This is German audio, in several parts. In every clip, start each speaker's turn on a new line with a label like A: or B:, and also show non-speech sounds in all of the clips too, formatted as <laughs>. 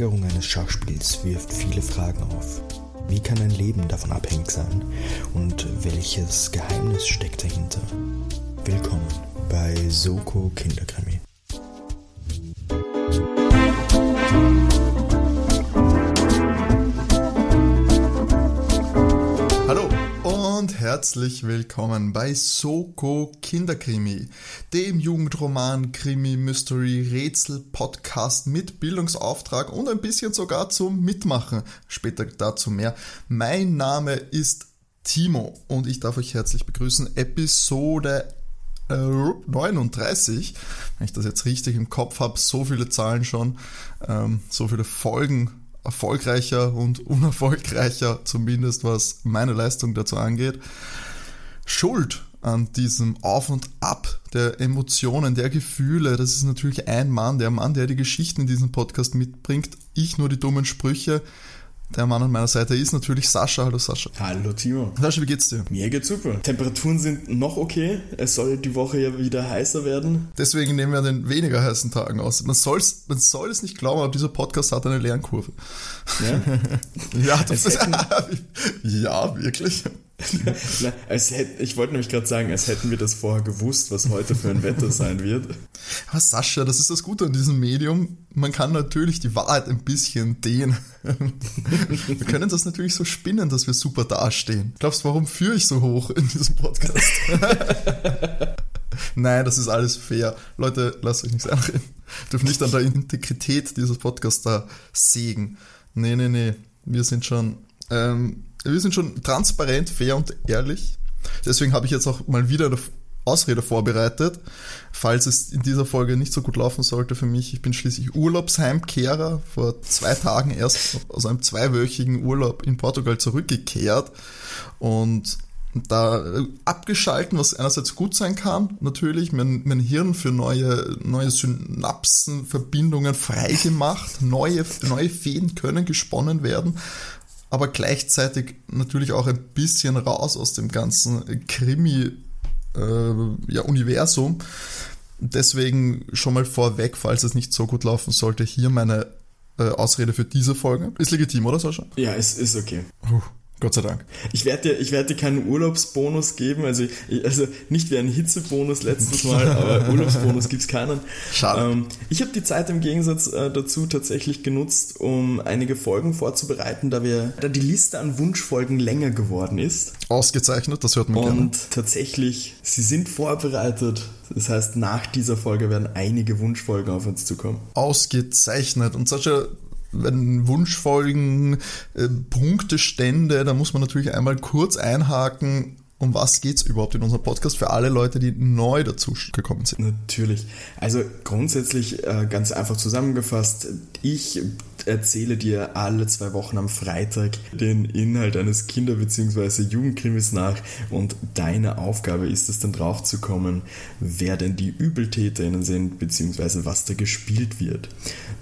A: Besteigerung eines Schachspiels wirft viele Fragen auf. Wie kann ein Leben davon abhängig sein? Und welches Geheimnis steckt dahinter? Willkommen bei Soko Kinderkrimi.
B: Herzlich willkommen bei Soko Kinderkrimi, dem Jugendroman, Krimi, Mystery, Rätsel, Podcast mit Bildungsauftrag und ein bisschen sogar zum Mitmachen. Später dazu mehr. Mein Name ist Timo und ich darf euch herzlich begrüßen. Episode 39, wenn ich das jetzt richtig im Kopf habe, so viele Zahlen schon, ähm, so viele Folgen erfolgreicher und unerfolgreicher, zumindest was meine Leistung dazu angeht. Schuld an diesem Auf und Ab der Emotionen, der Gefühle, das ist natürlich ein Mann, der Mann, der die Geschichten in diesem Podcast mitbringt, ich nur die dummen Sprüche. Der Mann an meiner Seite ist natürlich Sascha. Hallo Sascha.
C: Hallo Timo.
B: Sascha, wie geht's dir?
C: Mir geht's super. Temperaturen sind noch okay. Es soll die Woche ja wieder heißer werden.
B: Deswegen nehmen wir an den weniger heißen Tagen aus. Man, soll's, man soll es nicht glauben, aber dieser Podcast hat eine Lernkurve. Ja, <laughs> ja, das ist, <laughs> ja, wirklich. <laughs>
C: Na, als hätte, ich wollte nämlich gerade sagen, als hätten wir das vorher gewusst, was heute für ein Wetter sein wird.
B: Aber Sascha, das ist das Gute an diesem Medium. Man kann natürlich die Wahrheit ein bisschen dehnen. <laughs> wir können das natürlich so spinnen, dass wir super dastehen. Glaubst du, warum führe ich so hoch in diesem Podcast? <laughs> Nein, das ist alles fair. Leute, lasst euch nichts einreden. Dürfen nicht an der Integrität dieses Podcasts da sägen. Nee, nee, nee. Wir sind schon ähm, wir sind schon transparent, fair und ehrlich. Deswegen habe ich jetzt auch mal wieder eine Ausrede vorbereitet, falls es in dieser Folge nicht so gut laufen sollte für mich. Ich bin schließlich Urlaubsheimkehrer, vor zwei Tagen erst aus einem zweiwöchigen Urlaub in Portugal zurückgekehrt und da abgeschalten, was einerseits gut sein kann, natürlich, mein, mein Hirn für neue, neue Synapsenverbindungen freigemacht, neue, neue Fäden können gesponnen werden aber gleichzeitig natürlich auch ein bisschen raus aus dem ganzen Krimi-Universum. Äh, ja, Deswegen schon mal vorweg, falls es nicht so gut laufen sollte, hier meine äh, Ausrede für diese Folge. Ist legitim, oder Sascha?
C: Ja, es ist okay.
B: Uh, Gott sei Dank.
C: Ich werde dir, ich werde dir keinen Urlaubsbonus geben, also, also nicht wie ein Hitzebonus letztes Mal, <laughs> aber Urlaubsbonus gibt es keinen.
B: Schade. Ähm,
C: ich habe die Zeit im Gegensatz äh, dazu tatsächlich genutzt, um einige Folgen vorzubereiten, da wir, da die Liste an Wunschfolgen länger geworden ist.
B: Ausgezeichnet, das hört man
C: Und
B: gerne.
C: Und tatsächlich, sie sind vorbereitet. Das heißt, nach dieser Folge werden einige Wunschfolgen auf uns zukommen.
B: Ausgezeichnet. Und Sascha, wenn Wunschfolgen, äh, Punktestände, da muss man natürlich einmal kurz einhaken, um was geht es überhaupt in unserem Podcast für alle Leute, die neu dazu gekommen sind?
C: Natürlich. Also grundsätzlich äh, ganz einfach zusammengefasst, ich erzähle dir alle zwei Wochen am Freitag den Inhalt eines Kinder- bzw. Jugendkrimis nach und deine Aufgabe ist es dann drauf zu kommen, wer denn die Übeltäterinnen sind bzw. was da gespielt wird.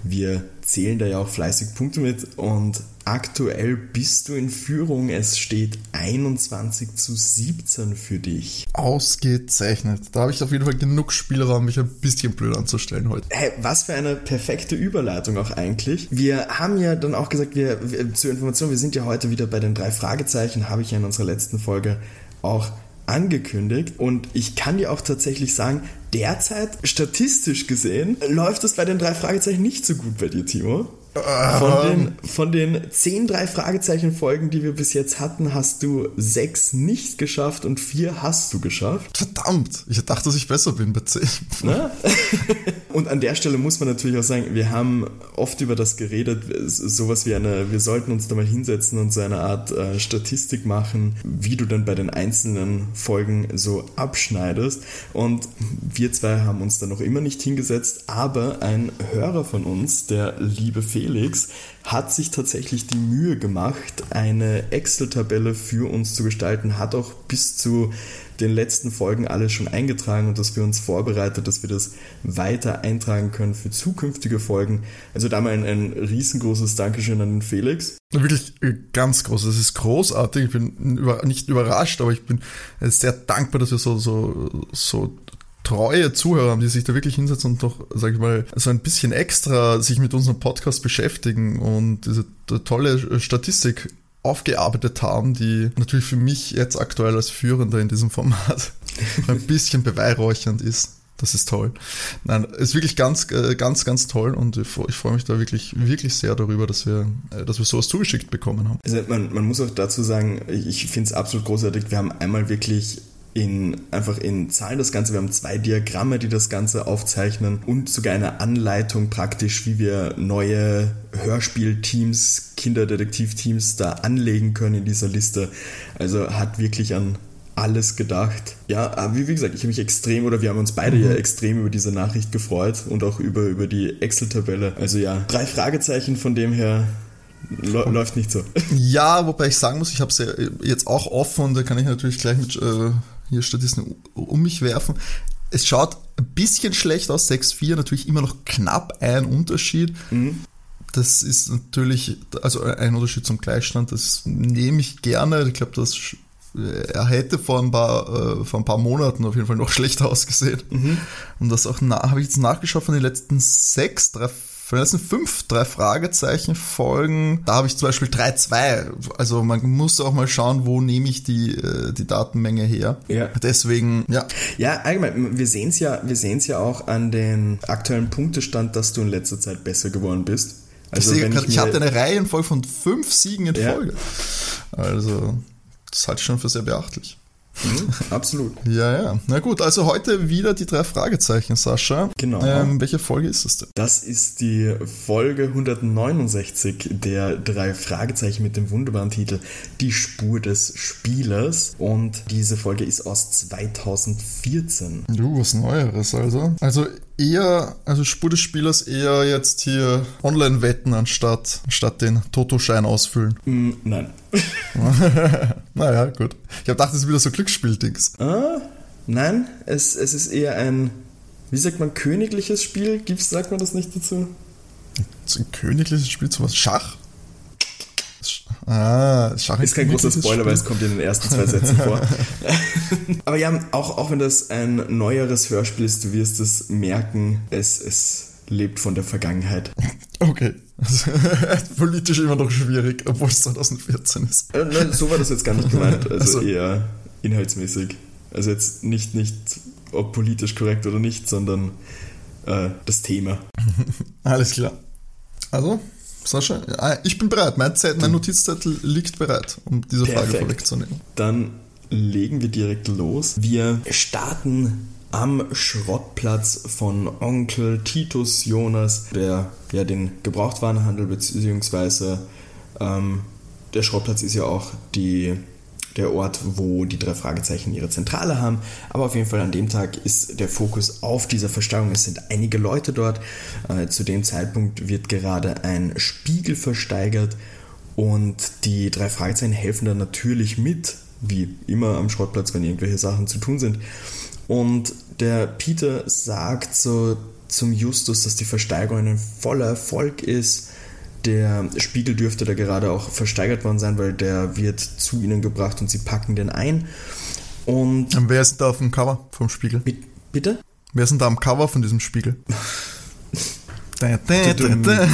C: Wir zählen da ja auch fleißig Punkte mit und aktuell bist du in Führung. Es steht 21 zu 17 für dich.
B: Ausgezeichnet. Da habe ich auf jeden Fall genug Spielraum, mich ein bisschen blöd anzustellen heute.
C: Hey, was für eine perfekte Überleitung auch eigentlich. Wir haben ja dann auch gesagt, wir, wir zur Information, wir sind ja heute wieder bei den drei Fragezeichen, habe ich ja in unserer letzten Folge auch angekündigt und ich kann dir auch tatsächlich sagen, derzeit statistisch gesehen läuft es bei den drei Fragezeichen nicht so gut bei dir, Timo. Von den, von den zehn drei Fragezeichen Folgen, die wir bis jetzt hatten, hast du sechs nicht geschafft und vier hast du geschafft.
B: Verdammt, ich dachte, dass ich besser bin bei zehn. <laughs>
C: und an der Stelle muss man natürlich auch sagen, wir haben oft über das geredet, sowas wie eine, wir sollten uns da mal hinsetzen und so eine Art äh, Statistik machen, wie du dann bei den einzelnen Folgen so abschneidest. Und wir zwei haben uns da noch immer nicht hingesetzt, aber ein Hörer von uns, der liebe Felix, Felix hat sich tatsächlich die Mühe gemacht, eine Excel-Tabelle für uns zu gestalten, hat auch bis zu den letzten Folgen alles schon eingetragen und das für uns vorbereitet, dass wir das weiter eintragen können für zukünftige Folgen. Also da mal ein, ein riesengroßes Dankeschön an den Felix.
B: Wirklich äh, ganz groß. Das ist großartig. Ich bin über, nicht überrascht, aber ich bin äh, sehr dankbar, dass wir so, so, so treue Zuhörer haben, die sich da wirklich hinsetzen und doch, sag ich mal, so ein bisschen extra sich mit unserem Podcast beschäftigen und diese tolle Statistik aufgearbeitet haben, die natürlich für mich jetzt aktuell als Führender in diesem Format <laughs> ein bisschen beweihräuchernd ist. Das ist toll. Nein, ist wirklich ganz, äh, ganz, ganz toll und ich freue mich da wirklich, wirklich sehr darüber, dass wir, äh, dass wir sowas zugeschickt bekommen haben.
C: Also man, man muss auch dazu sagen, ich finde es absolut großartig. Wir haben einmal wirklich in, einfach in Zahlen das Ganze. Wir haben zwei Diagramme, die das Ganze aufzeichnen und sogar eine Anleitung praktisch, wie wir neue Hörspielteams, Kinderdetektivteams da anlegen können in dieser Liste. Also hat wirklich an alles gedacht. Ja, aber wie, wie gesagt, ich habe mich extrem, oder wir haben uns beide mhm. ja extrem über diese Nachricht gefreut und auch über, über die Excel-Tabelle. Also ja, drei Fragezeichen von dem her läuft nicht so.
B: Ja, wobei ich sagen muss, ich habe es ja jetzt auch offen und da kann ich natürlich gleich mit äh, hier Statistiken um mich werfen. Es schaut ein bisschen schlecht aus, 6-4, natürlich immer noch knapp ein Unterschied. Mhm. Das ist natürlich, also ein Unterschied zum Gleichstand, das nehme ich gerne. Ich glaube, das er hätte vor ein paar, äh, vor ein paar Monaten auf jeden Fall noch <laughs> schlechter ausgesehen. Mhm. Und das auch habe ich jetzt nachgeschaut von den letzten sechs, drei, von den letzten fünf, drei Fragezeichen Folgen. Da habe ich zum Beispiel 3-2. Also man muss auch mal schauen, wo nehme ich die, äh, die Datenmenge her. Ja. Deswegen, ja.
C: Ja, allgemein, wir sehen es ja, wir sehen es ja auch an den aktuellen Punktestand, dass du in letzter Zeit besser geworden bist.
B: Also ich, ich, ich hatte eine Reihe voll von fünf Siegen in ja. Folge. Also das halte ich schon für sehr beachtlich.
C: Mhm, absolut. <laughs>
B: ja, ja. Na gut, also heute wieder die drei Fragezeichen, Sascha.
C: Genau.
B: Ähm, welche Folge ist es denn?
C: Das ist die Folge 169 der drei Fragezeichen mit dem wunderbaren Titel Die Spur des Spielers. Und diese Folge ist aus 2014.
B: Du, was Neueres also. Also eher, also Spur des Spielers eher jetzt hier Online-Wetten anstatt, anstatt den Toto-Schein ausfüllen.
C: Mm, nein. <laughs>
B: naja, gut. Ich habe gedacht, das ist wieder so Glücksspiel-Dings.
C: Ah, nein, es, es ist eher ein, wie sagt man, königliches Spiel. Gibt's, sagt man das nicht dazu?
B: Ein königliches Spiel zu was? Schach? Ah,
C: Schach ist kein großer Spoiler, weil es kommt in den ersten zwei Sätzen vor. <laughs> <laughs> Aber ja, auch, auch wenn das ein neueres Hörspiel ist, du wirst es merken, es, es lebt von der Vergangenheit.
B: Okay. Also, <laughs> politisch immer noch schwierig, obwohl es 2014 ist.
C: Äh, nein, so war das jetzt gar nicht gemeint. Also, also eher inhaltsmäßig. Also jetzt nicht, nicht ob politisch korrekt oder nicht, sondern äh, das Thema.
B: Alles klar. Also, Sascha, ich bin bereit. Mein, Zeit, mein Notizzettel liegt bereit, um diese Perfekt. Frage vorwegzunehmen.
C: Dann legen wir direkt los. Wir starten am Schrottplatz von Onkel Titus Jonas, der ja den Gebrauchtwarenhandel beziehungsweise ähm, der Schrottplatz ist ja auch die der Ort, wo die drei Fragezeichen ihre Zentrale haben. Aber auf jeden Fall an dem Tag ist der Fokus auf dieser Versteigerung. Es sind einige Leute dort. Äh, zu dem Zeitpunkt wird gerade ein Spiegel versteigert und die drei Fragezeichen helfen dann natürlich mit, wie immer am Schrottplatz, wenn irgendwelche Sachen zu tun sind. Und der Peter sagt so zum Justus, dass die Versteigerung ein voller Erfolg ist der Spiegel dürfte da gerade auch versteigert worden sein, weil der wird zu ihnen gebracht und sie packen den ein. Und,
B: und wer ist da auf dem Cover vom Spiegel?
C: Bitte?
B: Wer ist denn da am Cover von diesem Spiegel? <laughs> da, da, da, da.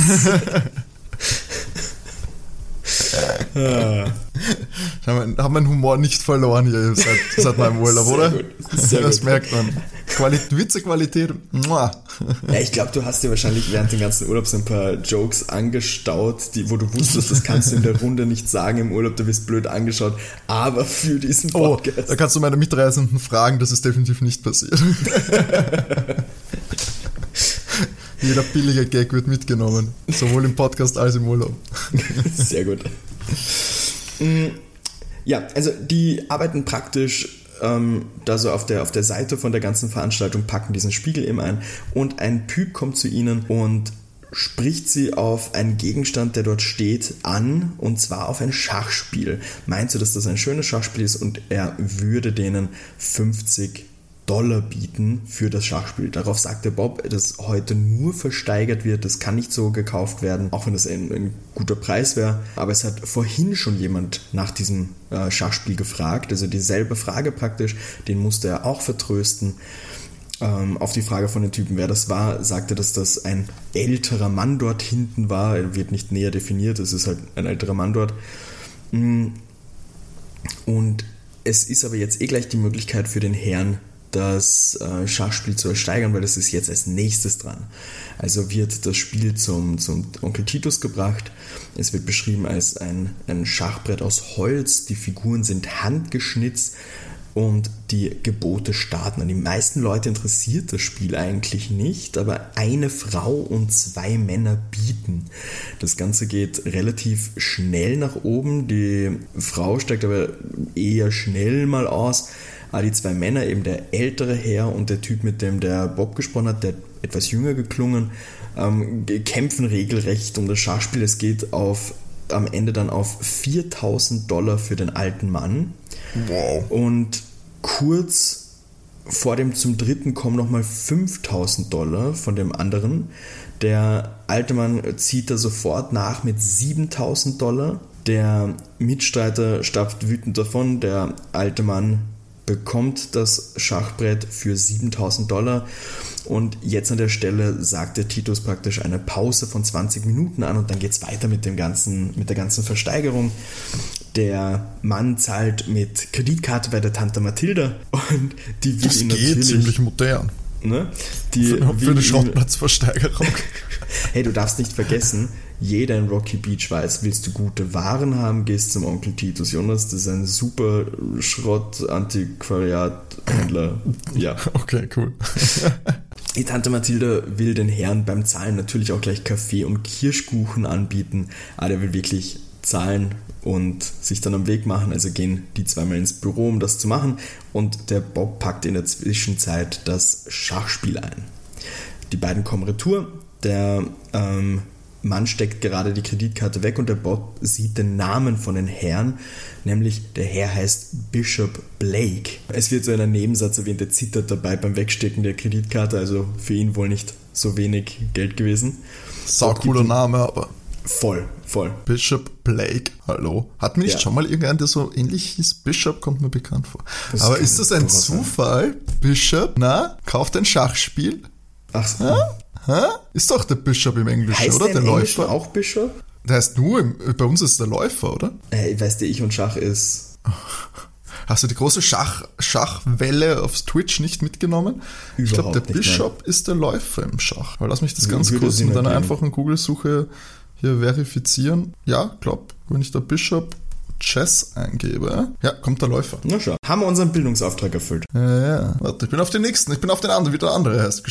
B: ja. Ich habe meinen Humor nicht verloren hier seit, seit meinem Urlaub, Sehr oder? Gut. Sehr das gut. merkt man. Quali Witzequalität.
C: Ja, ich glaube, du hast dir wahrscheinlich während dem ganzen Urlaub so ein paar Jokes angestaut, die, wo du wusstest, das kannst du in der Runde nicht sagen im Urlaub, du wirst blöd angeschaut, aber für diesen
B: oh, Podcast. Oh, da kannst du meine Mitreisenden fragen, das ist definitiv nicht passiert. <laughs> Jeder billige Gag wird mitgenommen, sowohl im Podcast als im Urlaub.
C: Sehr gut. Mm, ja, also die arbeiten praktisch ähm, da so auf der, auf der Seite von der ganzen Veranstaltung, packen diesen Spiegel eben ein und ein Typ kommt zu ihnen und spricht sie auf einen Gegenstand, der dort steht, an, und zwar auf ein Schachspiel. Meint sie, dass das ein schönes Schachspiel ist und er würde denen 50 Dollar bieten für das Schachspiel. Darauf sagte Bob, dass heute nur versteigert wird, das kann nicht so gekauft werden, auch wenn das ein, ein guter Preis wäre. Aber es hat vorhin schon jemand nach diesem äh, Schachspiel gefragt, also dieselbe Frage praktisch, den musste er auch vertrösten. ähm, auf die Frage von den Typen, wer das war, sagte, dass das ein älterer Mann dort hinten war. Er wird nicht näher definiert, es ist halt ein älterer Mann dort. Mm. Und es ist aber jetzt eh gleich die Möglichkeit für den Herrn, das äh, Schachspiel zu ersteigern, weil das ist jetzt als nächstes dran. Also wird das Spiel zum, zum Onkel Titus gebracht. Es wird beschrieben als ein, ein Schachbrett aus Holz. Die Figuren sind handgeschnitzt und die Gebote starten. die meisten Leute interessiert das Spiel eigentlich nicht, aber eine Frau und zwei Männer bieten. Das Ganze geht relativ schnell nach oben. Die Frau steigt aber eher schnell mal aus. Aber die zwei Männer, eben der ältere Herr und der Typ, mit dem der Bob gesprochen hat, der etwas jünger geklungen, ähm, kämpfen regelrecht um das Schachspiel. Es geht auf, am Ende dann auf 4000 Dollar für den alten Mann. Wow. Und kurz vor dem zum dritten kommen nochmal 5000 Dollar von dem anderen. Der alte Mann zieht da sofort nach mit 7000 Dollar. Der Mitstreiter stapft wütend davon. Der alte Mann bekommt das Schachbrett für 7000 Dollar. Und jetzt an der Stelle sagt der Titus praktisch eine Pause von 20 Minuten an und dann geht es weiter mit, dem ganzen, mit der ganzen Versteigerung. Der Mann zahlt mit Kreditkarte bei der Tante Mathilda und die will
B: das ihn geht ziemlich modern.
C: Ne?
B: Die für, für eine Schrottplatzversteigerung. <laughs>
C: hey, du darfst nicht vergessen, jeder in Rocky Beach weiß, willst du gute Waren haben, gehst zum Onkel Titus Jonas, das ist ein super Schrott-Antiquariat-Händler. Ja. <laughs>
B: Okay, cool.
C: Die Tante Mathilda will den Herrn beim Zahlen natürlich auch gleich Kaffee und Kirschkuchen anbieten, aber der will wirklich zahlen und sich dann am Weg machen. Also gehen die zweimal ins Büro, um das zu machen. Und der Bob packt in der Zwischenzeit das Schachspiel ein. Die beiden kommen retour. Der ähm, Mann steckt gerade die Kreditkarte weg und der Bob sieht den Namen von den Herrn, nämlich der Herr heißt Bishop Blake. Es wird so in einem Nebensatz erwähnt, er zittert dabei beim Wegstecken der Kreditkarte, also für ihn wohl nicht so wenig Geld gewesen.
B: Sau cooler Name, aber.
C: Voll, voll.
B: Bishop Blake, hallo. Hat mir nicht ja. schon mal irgendein, der so ähnlich hieß? Bishop kommt mir bekannt vor. Das Aber ist das ein Zufall? Sein. Bishop, na, kauft ein Schachspiel?
C: Ach so. Ha?
B: Ha? Ist doch der Bishop im Englischen,
C: heißt
B: oder?
C: Der, der Läufer. auch Bishop?
B: Der heißt nur, im, bei uns ist es der Läufer, oder?
C: Äh, weißt du, ich und Schach ist. <laughs>
B: Hast du die große Schach, Schachwelle auf Twitch nicht mitgenommen? Überhaupt ich glaube, der Bishop mehr. ist der Läufer im Schach. Aber lass mich das ganz kurz mit einer einfachen Google-Suche hier verifizieren. Ja, glaub, wenn ich da Bishop Chess eingebe, ja, kommt der Läufer.
C: Na schau. Haben wir unseren Bildungsauftrag erfüllt.
B: Ja, ja. Warte, ich bin auf den nächsten, ich bin auf den anderen, wie der andere heißt.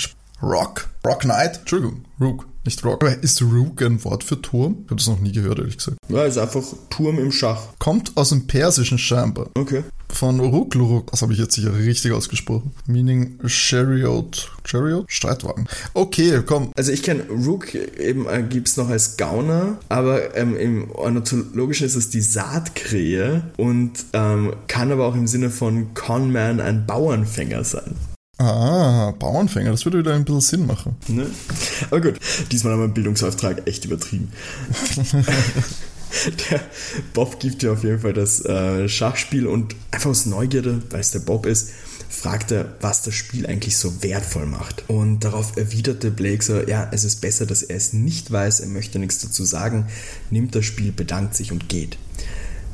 B: Rock. Rock Knight. Entschuldigung, Rook. Nicht Rock. Aber ist Rook ein Wort für Turm? Ich habe das noch nie gehört, ehrlich gesagt.
C: Ja, ist einfach Turm im Schach.
B: Kommt aus dem Persischen scheinbar.
C: Okay.
B: Von Rukluruk, das habe ich jetzt sicher richtig ausgesprochen. Meaning Chariot. Chariot? Streitwagen. Okay, komm.
C: Also ich kenne Rook eben äh, gibt es noch als Gauner, aber ähm, im Ornithologischen ist es die Saatkrähe und ähm, kann aber auch im Sinne von Conman ein Bauernfänger sein.
B: Ah, Bauernfänger, das würde wieder ein bisschen Sinn machen.
C: Ne? Aber gut, diesmal haben wir einen Bildungsauftrag echt übertrieben. <laughs> der Bob gibt dir auf jeden Fall das äh, Schachspiel und einfach aus Neugierde, weil es der Bob ist, fragt er, was das Spiel eigentlich so wertvoll macht. Und darauf erwiderte Blake so, ja, es ist besser, dass er es nicht weiß, er möchte nichts dazu sagen, nimmt das Spiel, bedankt sich und geht.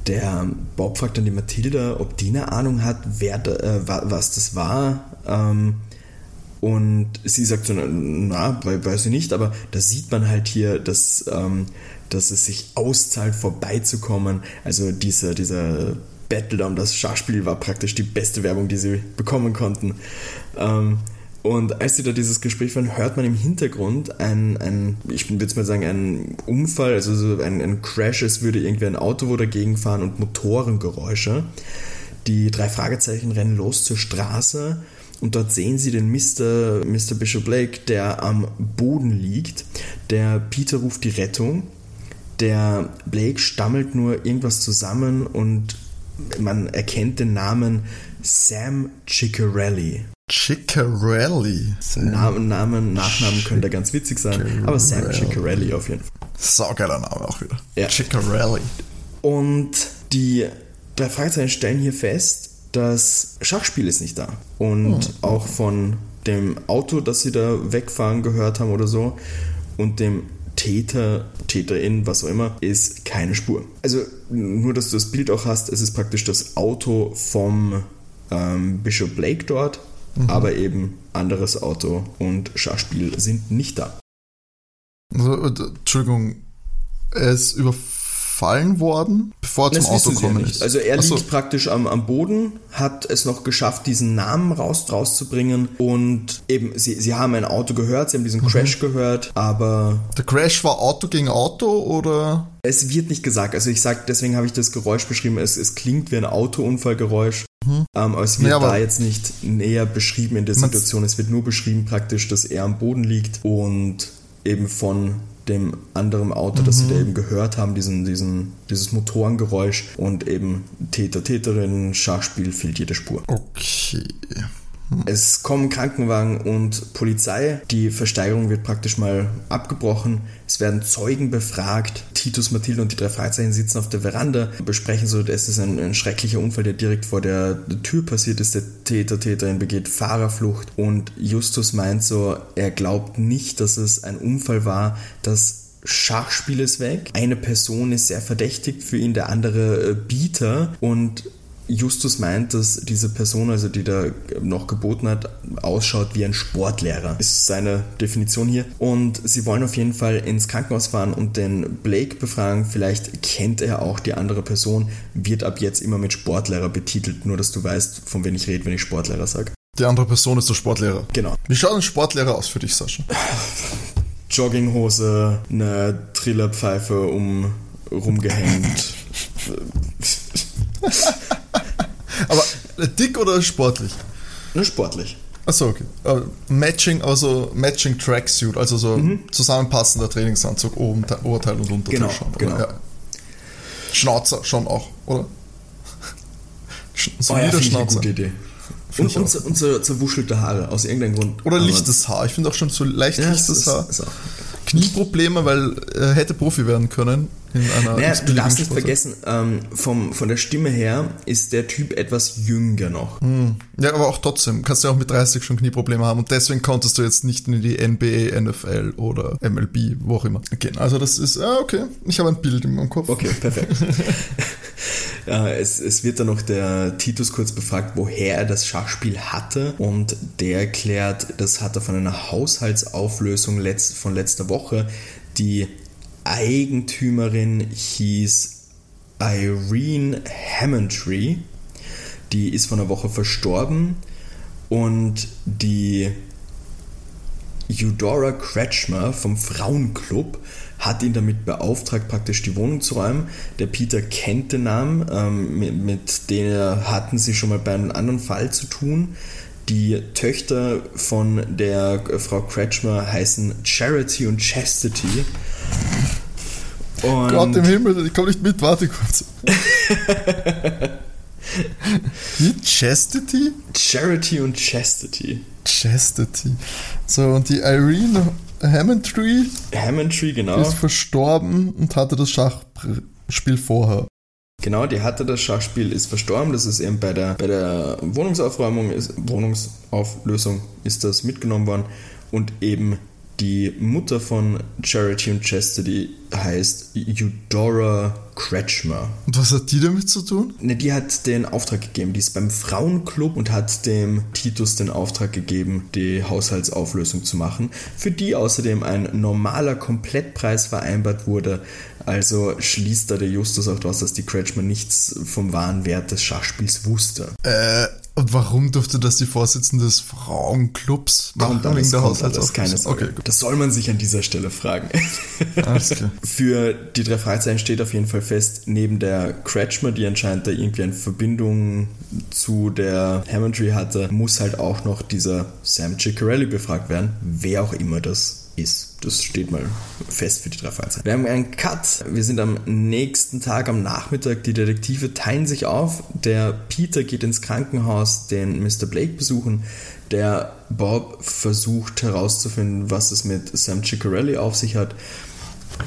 C: Der Bob fragt dann die Mathilda, ob die eine Ahnung hat, wer, äh, was das war. Ähm, und sie sagt so, na, weiß ich nicht, aber da sieht man halt hier, dass, ähm, dass es sich auszahlt, vorbeizukommen. Also dieser, dieser Battle um das Schachspiel war praktisch die beste Werbung, die sie bekommen konnten. Ähm, und als sie da dieses Gespräch führen, hört man im Hintergrund ein, ein ich würde mal sagen, ein Unfall, also so ein, ein Crash, es würde irgendwie ein Auto wo dagegen fahren und Motorengeräusche. Die drei Fragezeichen rennen los zur Straße und dort sehen sie den Mr. Mr. Bishop Blake, der am Boden liegt. Der Peter ruft die Rettung. Der Blake stammelt nur irgendwas zusammen und man erkennt den Namen Sam Ciccarelli.
B: Ciccarelli.
C: Namen, Namen, Nachnamen können da ganz witzig sein, aber Sam Ciccarelli auf jeden Fall.
B: Saugeiler Name auch wieder.
C: Ja.
B: Ciccarelli.
C: Und die drei Fragezeichen stellen hier fest, das Schachspiel ist nicht da. Und oh. auch von dem Auto, das sie da wegfahren gehört haben oder so und dem Täter, Täterin, was auch immer, ist keine Spur. Also nur, dass du das Bild auch hast, es ist praktisch das Auto vom ähm, Bishop Blake dort, mhm. aber eben anderes Auto und Schachspiel sind nicht da.
B: Also, Entschuldigung, er ist überfallen worden, bevor er zum Auto gekommen ist.
C: Also er Achso. liegt praktisch am, am Boden, hat es noch geschafft, diesen Namen raus, rauszubringen und eben, sie, sie haben ein Auto gehört, sie haben diesen mhm. Crash gehört, aber...
B: Der Crash war Auto gegen Auto oder...
C: Es wird nicht gesagt, also ich sag, deswegen habe ich das Geräusch beschrieben, es, es klingt wie ein Autounfallgeräusch, mhm. ähm, aber es wird ja, da jetzt nicht näher beschrieben in der Situation, es wird nur beschrieben praktisch, dass er am Boden liegt und eben von dem anderen Auto, mhm. das sie da mhm. eben gehört haben, diesen, diesen, dieses Motorengeräusch und eben Täter, Täterin, Schachspiel fehlt jede Spur.
B: Okay.
C: Es kommen Krankenwagen und Polizei. Die Versteigerung wird praktisch mal abgebrochen. Es werden Zeugen befragt. Titus, Mathilde und die drei Fragezeichen sitzen auf der Veranda, besprechen so, es ist ein, ein schrecklicher Unfall, der direkt vor der Tür passiert ist. Der Täter, Täterin begeht Fahrerflucht und Justus meint so, er glaubt nicht, dass es ein Unfall war, das Schachspiel ist weg. Eine Person ist sehr verdächtig für ihn, der andere äh, Bieter und Justus meint, dass diese Person, also die da noch geboten hat, ausschaut wie ein Sportlehrer. Ist seine Definition hier. Und sie wollen auf jeden Fall ins Krankenhaus fahren und den Blake befragen. Vielleicht kennt er auch die andere Person, wird ab jetzt immer mit Sportlehrer betitelt. Nur, dass du weißt, von wem ich rede, wenn ich Sportlehrer sage.
B: Die andere Person ist der Sportlehrer.
C: Genau.
B: Wie schaut ein Sportlehrer aus für dich, Sascha? <laughs>
C: Jogginghose, eine Trillerpfeife um rumgehängt. <laughs>
B: Aber dick oder sportlich?
C: Nur sportlich.
B: Achso, okay. Uh, Matching, also Matching Tracksuit, also so mhm. zusammenpassender Trainingsanzug, oben, Oberteil und Unterteil
C: genau,
B: schon.
C: Genau. Ja.
B: Schnauzer schon auch, oder?
C: So oh, ja, Schnauzer. Eine gute Idee. Und, und, und so zerwuschelte Haare, aus irgendeinem Grund.
B: Oder lichtes Haar. Ich finde auch schon so leicht ja, lichtes Haar. Ist, ist Knieprobleme, weil er hätte Profi werden können in einer
C: naja, Du darfst nicht vergessen, ähm, vom, von der Stimme her ist der Typ etwas jünger noch.
B: Hm. Ja, aber auch trotzdem, kannst du ja auch mit 30 schon Knieprobleme haben und deswegen konntest du jetzt nicht in die NBA, NFL oder MLB, wo auch immer gehen. Also das ist, ah, okay, ich habe ein Bild in meinem Kopf.
C: Okay, perfekt. <laughs> <laughs> es, es wird dann noch der Titus kurz befragt, woher er das Schachspiel hatte. Und der erklärt, das hat er von einer Haushaltsauflösung letzt, von letzter Woche, die Eigentümerin hieß Irene Hammondtree. Die ist vor einer Woche verstorben. Und die Eudora Kretschmer vom Frauenclub hat ihn damit beauftragt, praktisch die Wohnung zu räumen. Der Peter kennt den Namen, ähm, mit, mit denen hatten sie schon mal bei einem anderen Fall zu tun. Die Töchter von der Frau Kretschmer heißen Charity und Chastity.
B: Und Gott im Himmel, ich komme nicht mit, warte kurz. <laughs> Wie? Chastity?
C: Charity und Chastity.
B: Chastity. So, und die Irene Hammondtree?
C: Hammondtree, genau.
B: Ist verstorben und hatte das Schachspiel vorher.
C: Genau, die hatte das Schachspiel, ist verstorben. Das ist eben bei der, bei der Wohnungsaufräumung, ist, Wohnungsauflösung ist das mitgenommen worden. Und eben die Mutter von Charity und Chastity heißt Eudora Kretschmer.
B: Und was hat die damit zu tun?
C: Ne, die hat den Auftrag gegeben. Die ist beim Frauenclub und hat dem Titus den Auftrag gegeben, die Haushaltsauflösung zu machen, für die außerdem ein normaler Komplettpreis vereinbart wurde. Also schließt da der Justus auch daraus, dass die Kretschmer nichts vom wahren Wert des Schachspiels wusste.
B: Äh, und warum durfte das die Vorsitzende des Frauenclubs machen? Kommt
C: wegen der Haushaltsauflösung? Okay. Das soll man sich an dieser Stelle fragen. Alles klar. <laughs> Für die drei Fragezeichen steht auf jeden Fall fest, neben der Kretschmer, die anscheinend da irgendwie eine Verbindung zu der Hammondry hatte, muss halt auch noch dieser Sam Ciccarelli befragt werden, wer auch immer das ist. Das steht mal fest für die drei Fragezeichen. Wir haben einen Cut. Wir sind am nächsten Tag am Nachmittag. Die Detektive teilen sich auf. Der Peter geht ins Krankenhaus, den Mr. Blake besuchen. Der Bob versucht herauszufinden, was es mit Sam Ciccarelli auf sich hat.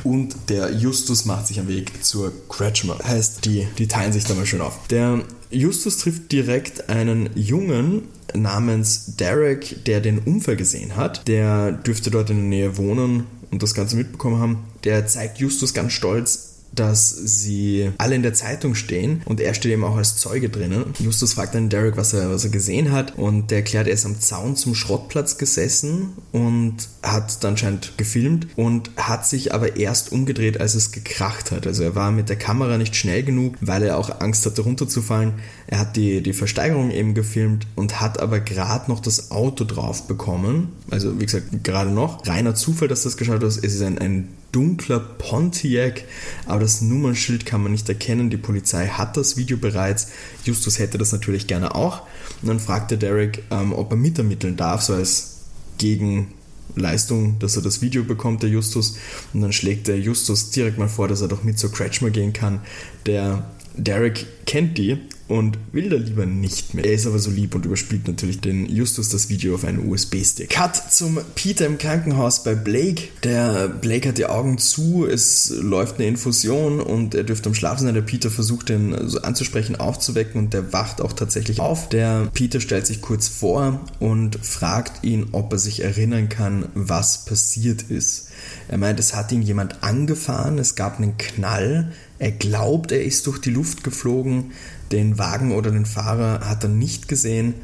C: Und der Justus macht sich am Weg zur Kretschmer. Heißt, die, die teilen sich da mal schön auf. Der Justus trifft direkt einen Jungen namens Derek, der den Unfall gesehen hat. Der dürfte dort in der Nähe wohnen und das Ganze mitbekommen haben. Der zeigt Justus ganz stolz dass sie alle in der Zeitung stehen und er steht eben auch als Zeuge drinnen. Justus fragt dann Derek, was er, was er gesehen hat und der erklärt, er ist am Zaun zum Schrottplatz gesessen und hat dann anscheinend gefilmt und hat sich aber erst umgedreht, als es gekracht hat. Also er war mit der Kamera nicht schnell genug, weil er auch Angst hatte runterzufallen. Er hat die, die Versteigerung eben gefilmt und hat aber gerade noch das Auto drauf bekommen. Also wie gesagt, gerade noch. Reiner Zufall, dass das geschaut hat. Es ist ein, ein dunkler Pontiac, aber das Nummernschild kann man nicht erkennen. Die Polizei hat das Video bereits. Justus hätte das natürlich gerne auch. Und dann fragte Derek, ähm, ob er mitermitteln darf, so als Gegenleistung, dass er das Video bekommt, der Justus. Und dann schlägt der Justus direkt mal vor, dass er doch mit zur Kretschmer gehen kann. Der Derek kennt die und will da lieber nicht mehr. Er ist aber so lieb und überspielt natürlich den Justus das Video auf einen USB-Stick. Cut zum Peter im Krankenhaus bei Blake. Der Blake hat die Augen zu, es läuft eine Infusion und er dürfte am Schlafen sein. Der Peter versucht ihn so anzusprechen, aufzuwecken und der wacht auch tatsächlich auf. Der Peter stellt sich kurz vor und fragt ihn, ob er sich erinnern kann, was passiert ist. Er meint, es hat ihn jemand angefahren, es gab einen Knall, er glaubt, er ist durch die Luft geflogen, den Wagen oder den Fahrer hat er nicht gesehen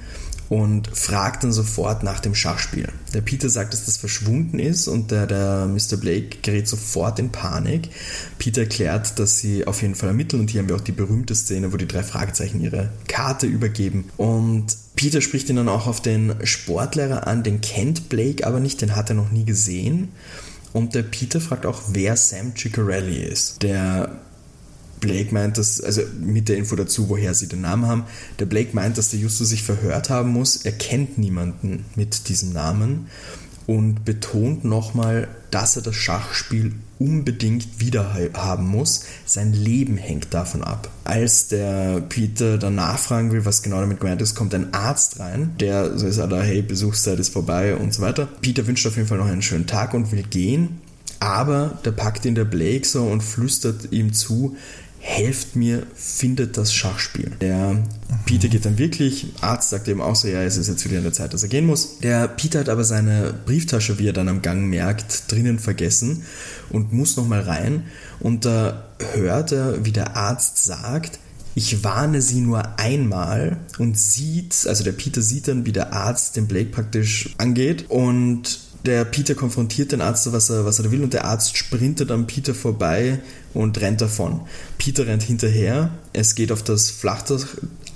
C: und fragt dann sofort nach dem Schachspiel. Der Peter sagt, dass das verschwunden ist und der, der Mr. Blake gerät sofort in Panik. Peter erklärt, dass sie auf jeden Fall ermitteln und hier haben wir auch die berühmte Szene, wo die drei Fragezeichen ihre Karte übergeben. Und Peter spricht ihn dann auch auf den Sportlehrer an, den kennt Blake aber nicht, den hat er noch nie gesehen. Und der Peter fragt auch, wer Sam Ciccarelli ist. Der Blake meint, dass, also mit der Info dazu, woher sie den Namen haben, der Blake meint, dass der Justus sich verhört haben muss. Er kennt niemanden mit diesem Namen und betont nochmal, dass er das Schachspiel unbedingt wieder haben muss. Sein Leben hängt davon ab. Als der Peter dann nachfragen will, was genau damit gemeint ist, kommt ein Arzt rein, der sagt, hey, Besuchszeit ist vorbei und so weiter. Peter wünscht auf jeden Fall noch einen schönen Tag und will gehen. Aber da packt ihn der Blake so und flüstert ihm zu, helft mir, findet das Schachspiel. Der Peter geht dann wirklich, Arzt sagt eben auch so, ja, es ist jetzt wieder an der Zeit, dass er gehen muss. Der Peter hat aber seine Brieftasche, wie er dann am Gang merkt, drinnen vergessen und muss nochmal rein und da hört er, wie der Arzt sagt, ich warne sie nur einmal und sieht, also der Peter sieht dann, wie der Arzt den Blake praktisch angeht und der Peter konfrontiert den Arzt, was er, was er will, und der Arzt sprintet an Peter vorbei und rennt davon. Peter rennt hinterher, es geht auf das Flachdach,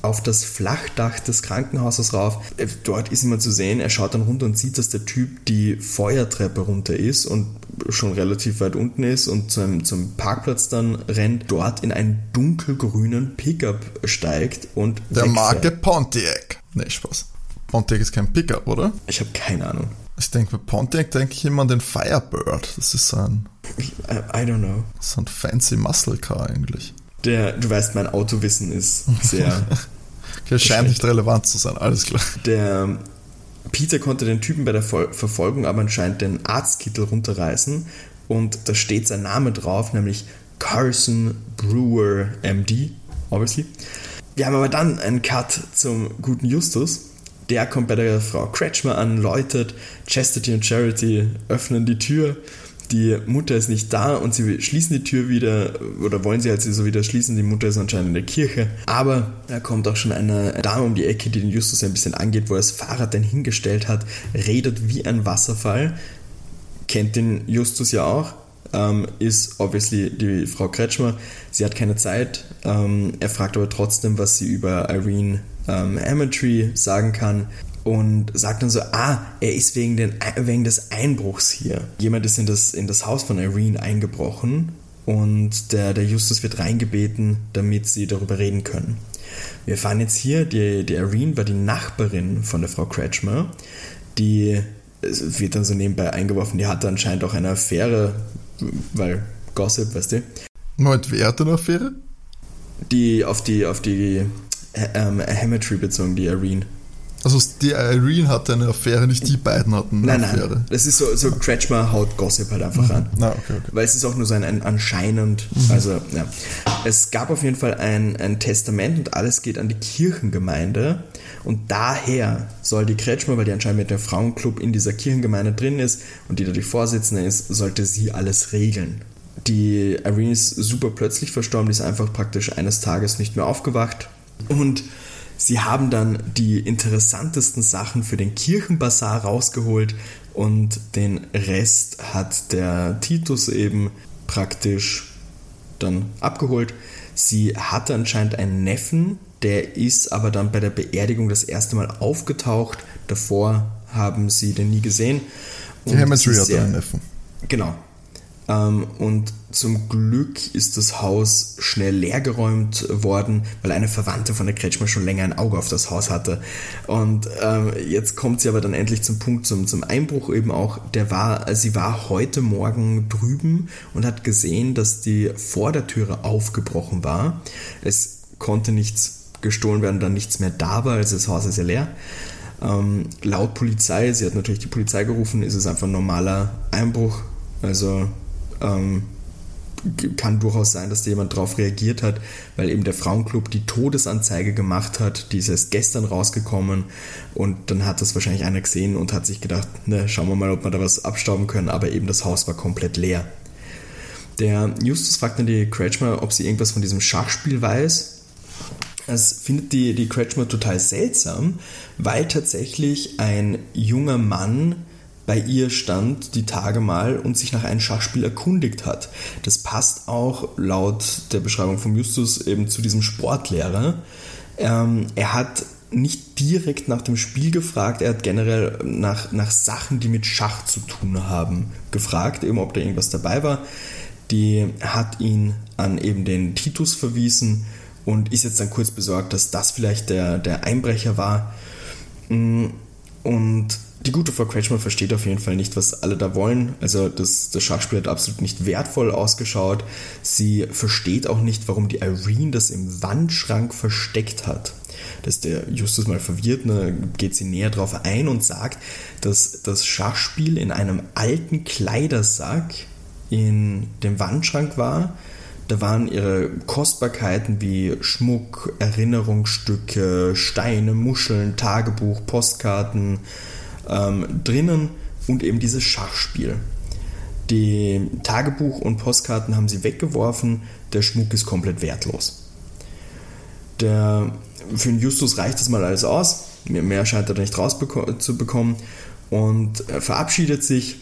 C: auf das Flachdach des Krankenhauses rauf. Äh, dort ist immer zu sehen, er schaut dann runter und sieht, dass der Typ die Feuertreppe runter ist und schon relativ weit unten ist und zum, zum Parkplatz dann rennt, dort in einen dunkelgrünen Pickup steigt und.
B: Der Marke Pontiac. Nee, Spaß. Pontiac ist kein Pickup, oder?
C: Ich habe keine Ahnung.
B: Ich denke, bei Pontiac denke ich immer an den Firebird. Das ist so ein.
C: I, I don't know.
B: So ein fancy Muscle Car eigentlich.
C: Der, du weißt, mein Autowissen ist <laughs> sehr.
B: okay, scheint nicht relevant zu sein, alles klar.
C: Der Peter konnte den Typen bei der Verfolgung aber anscheinend den Arztkittel runterreißen und da steht sein Name drauf, nämlich Carson Brewer MD, obviously. Wir haben aber dann einen Cut zum guten Justus der kommt bei der Frau Kretschmer an, läutet, Chastity und Charity öffnen die Tür, die Mutter ist nicht da und sie schließen die Tür wieder oder wollen sie halt so wieder schließen. Die Mutter ist anscheinend in der Kirche. Aber da kommt auch schon eine Dame um die Ecke, die den Justus ein bisschen angeht, wo er das Fahrrad dann hingestellt hat, redet wie ein Wasserfall. Kennt den Justus ja auch. Ähm, ist obviously die Frau Kretschmer. Sie hat keine Zeit. Ähm, er fragt aber trotzdem, was sie über Irene ähm, Ametry sagen kann und sagt dann so, ah, er ist wegen, den, wegen des Einbruchs hier. Jemand ist in das, in das Haus von Irene eingebrochen und der, der Justus wird reingebeten, damit sie darüber reden können. Wir fahren jetzt hier, die, die Irene war die Nachbarin von der Frau Kretschmer, die es wird dann so nebenbei eingeworfen, die hatte anscheinend auch eine Affäre, weil Gossip, weißt du.
B: Moment, wer hatte eine Affäre?
C: Die auf die, auf die ähm, Hammertree bezogen, die Irene.
B: Also die Irene hatte eine Affäre, nicht die beiden hatten eine
C: Nein,
B: Affäre.
C: nein. Das ist so, so Kretschmer haut Gossip halt einfach an.
B: Na, okay, okay.
C: Weil es ist auch nur so ein, ein anscheinend, also ja. Es gab auf jeden Fall ein, ein Testament und alles geht an die Kirchengemeinde. Und daher soll die Kretschmer, weil die anscheinend mit dem Frauenclub in dieser Kirchengemeinde drin ist und die da die Vorsitzende ist, sollte sie alles regeln. Die Irene ist super plötzlich verstorben, die ist einfach praktisch eines Tages nicht mehr aufgewacht. Und sie haben dann die interessantesten Sachen für den Kirchenbazar rausgeholt und den Rest hat der Titus eben praktisch dann abgeholt. Sie hatte anscheinend einen Neffen, der ist aber dann bei der Beerdigung das erste Mal aufgetaucht. Davor haben sie den nie gesehen.
B: Die
C: Und sie ist
B: hat einen Neffen.
C: Genau. Ähm, und zum Glück ist das Haus schnell leergeräumt worden, weil eine Verwandte von der Kretschmer schon länger ein Auge auf das Haus hatte. Und ähm, jetzt kommt sie aber dann endlich zum Punkt, zum, zum Einbruch eben auch. Der war, sie war heute Morgen drüben und hat gesehen, dass die Vordertüre aufgebrochen war. Es konnte nichts gestohlen werden, dann nichts mehr da war, also das Haus ist ja leer. Ähm, laut Polizei, sie hat natürlich die Polizei gerufen, ist es einfach ein normaler Einbruch. Also ähm, kann durchaus sein, dass da jemand darauf reagiert hat, weil eben der Frauenclub die Todesanzeige gemacht hat. Die ist erst gestern rausgekommen und dann hat das wahrscheinlich einer gesehen und hat sich gedacht, ne, schauen wir mal, ob wir da was abstauben können, aber eben das Haus war komplett leer. Der Justus fragt dann die Kretschmer, ob sie irgendwas von diesem Schachspiel weiß. Das findet die, die Kretschmer total seltsam, weil tatsächlich ein junger Mann bei ihr stand die Tage mal und sich nach einem Schachspiel erkundigt hat. Das passt auch laut der Beschreibung von Justus eben zu diesem Sportlehrer. Ähm, er hat nicht direkt nach dem Spiel gefragt, er hat generell nach, nach Sachen, die mit Schach zu tun haben, gefragt, eben ob da irgendwas dabei war. Die hat ihn an eben den Titus verwiesen und ist jetzt dann kurz besorgt, dass das vielleicht der, der Einbrecher war. Mm, Und die gute Frau Kretschmer versteht auf jeden Fall nicht, was alle da wollen. Also das, das Schachspiel hat absolut nicht wertvoll ausgeschaut. Sie versteht auch nicht, warum die Irene das im Wandschrank versteckt hat. Dass der Justus mal verwirrt, ne, geht sie näher drauf ein und sagt, dass das Schachspiel in einem alten Kleidersack in dem Wandschrank war. Da waren ihre Kostbarkeiten wie Schmuck, Erinnerungsstücke, Steine, Muscheln, Tagebuch, Postkarten ähm, drinnen und eben dieses Schachspiel. Die Tagebuch und Postkarten haben sie weggeworfen, der Schmuck ist komplett wertlos. Der, für den Justus reicht das mal alles aus, mehr, scheint er nicht rauszubekommen und er verabschiedet sich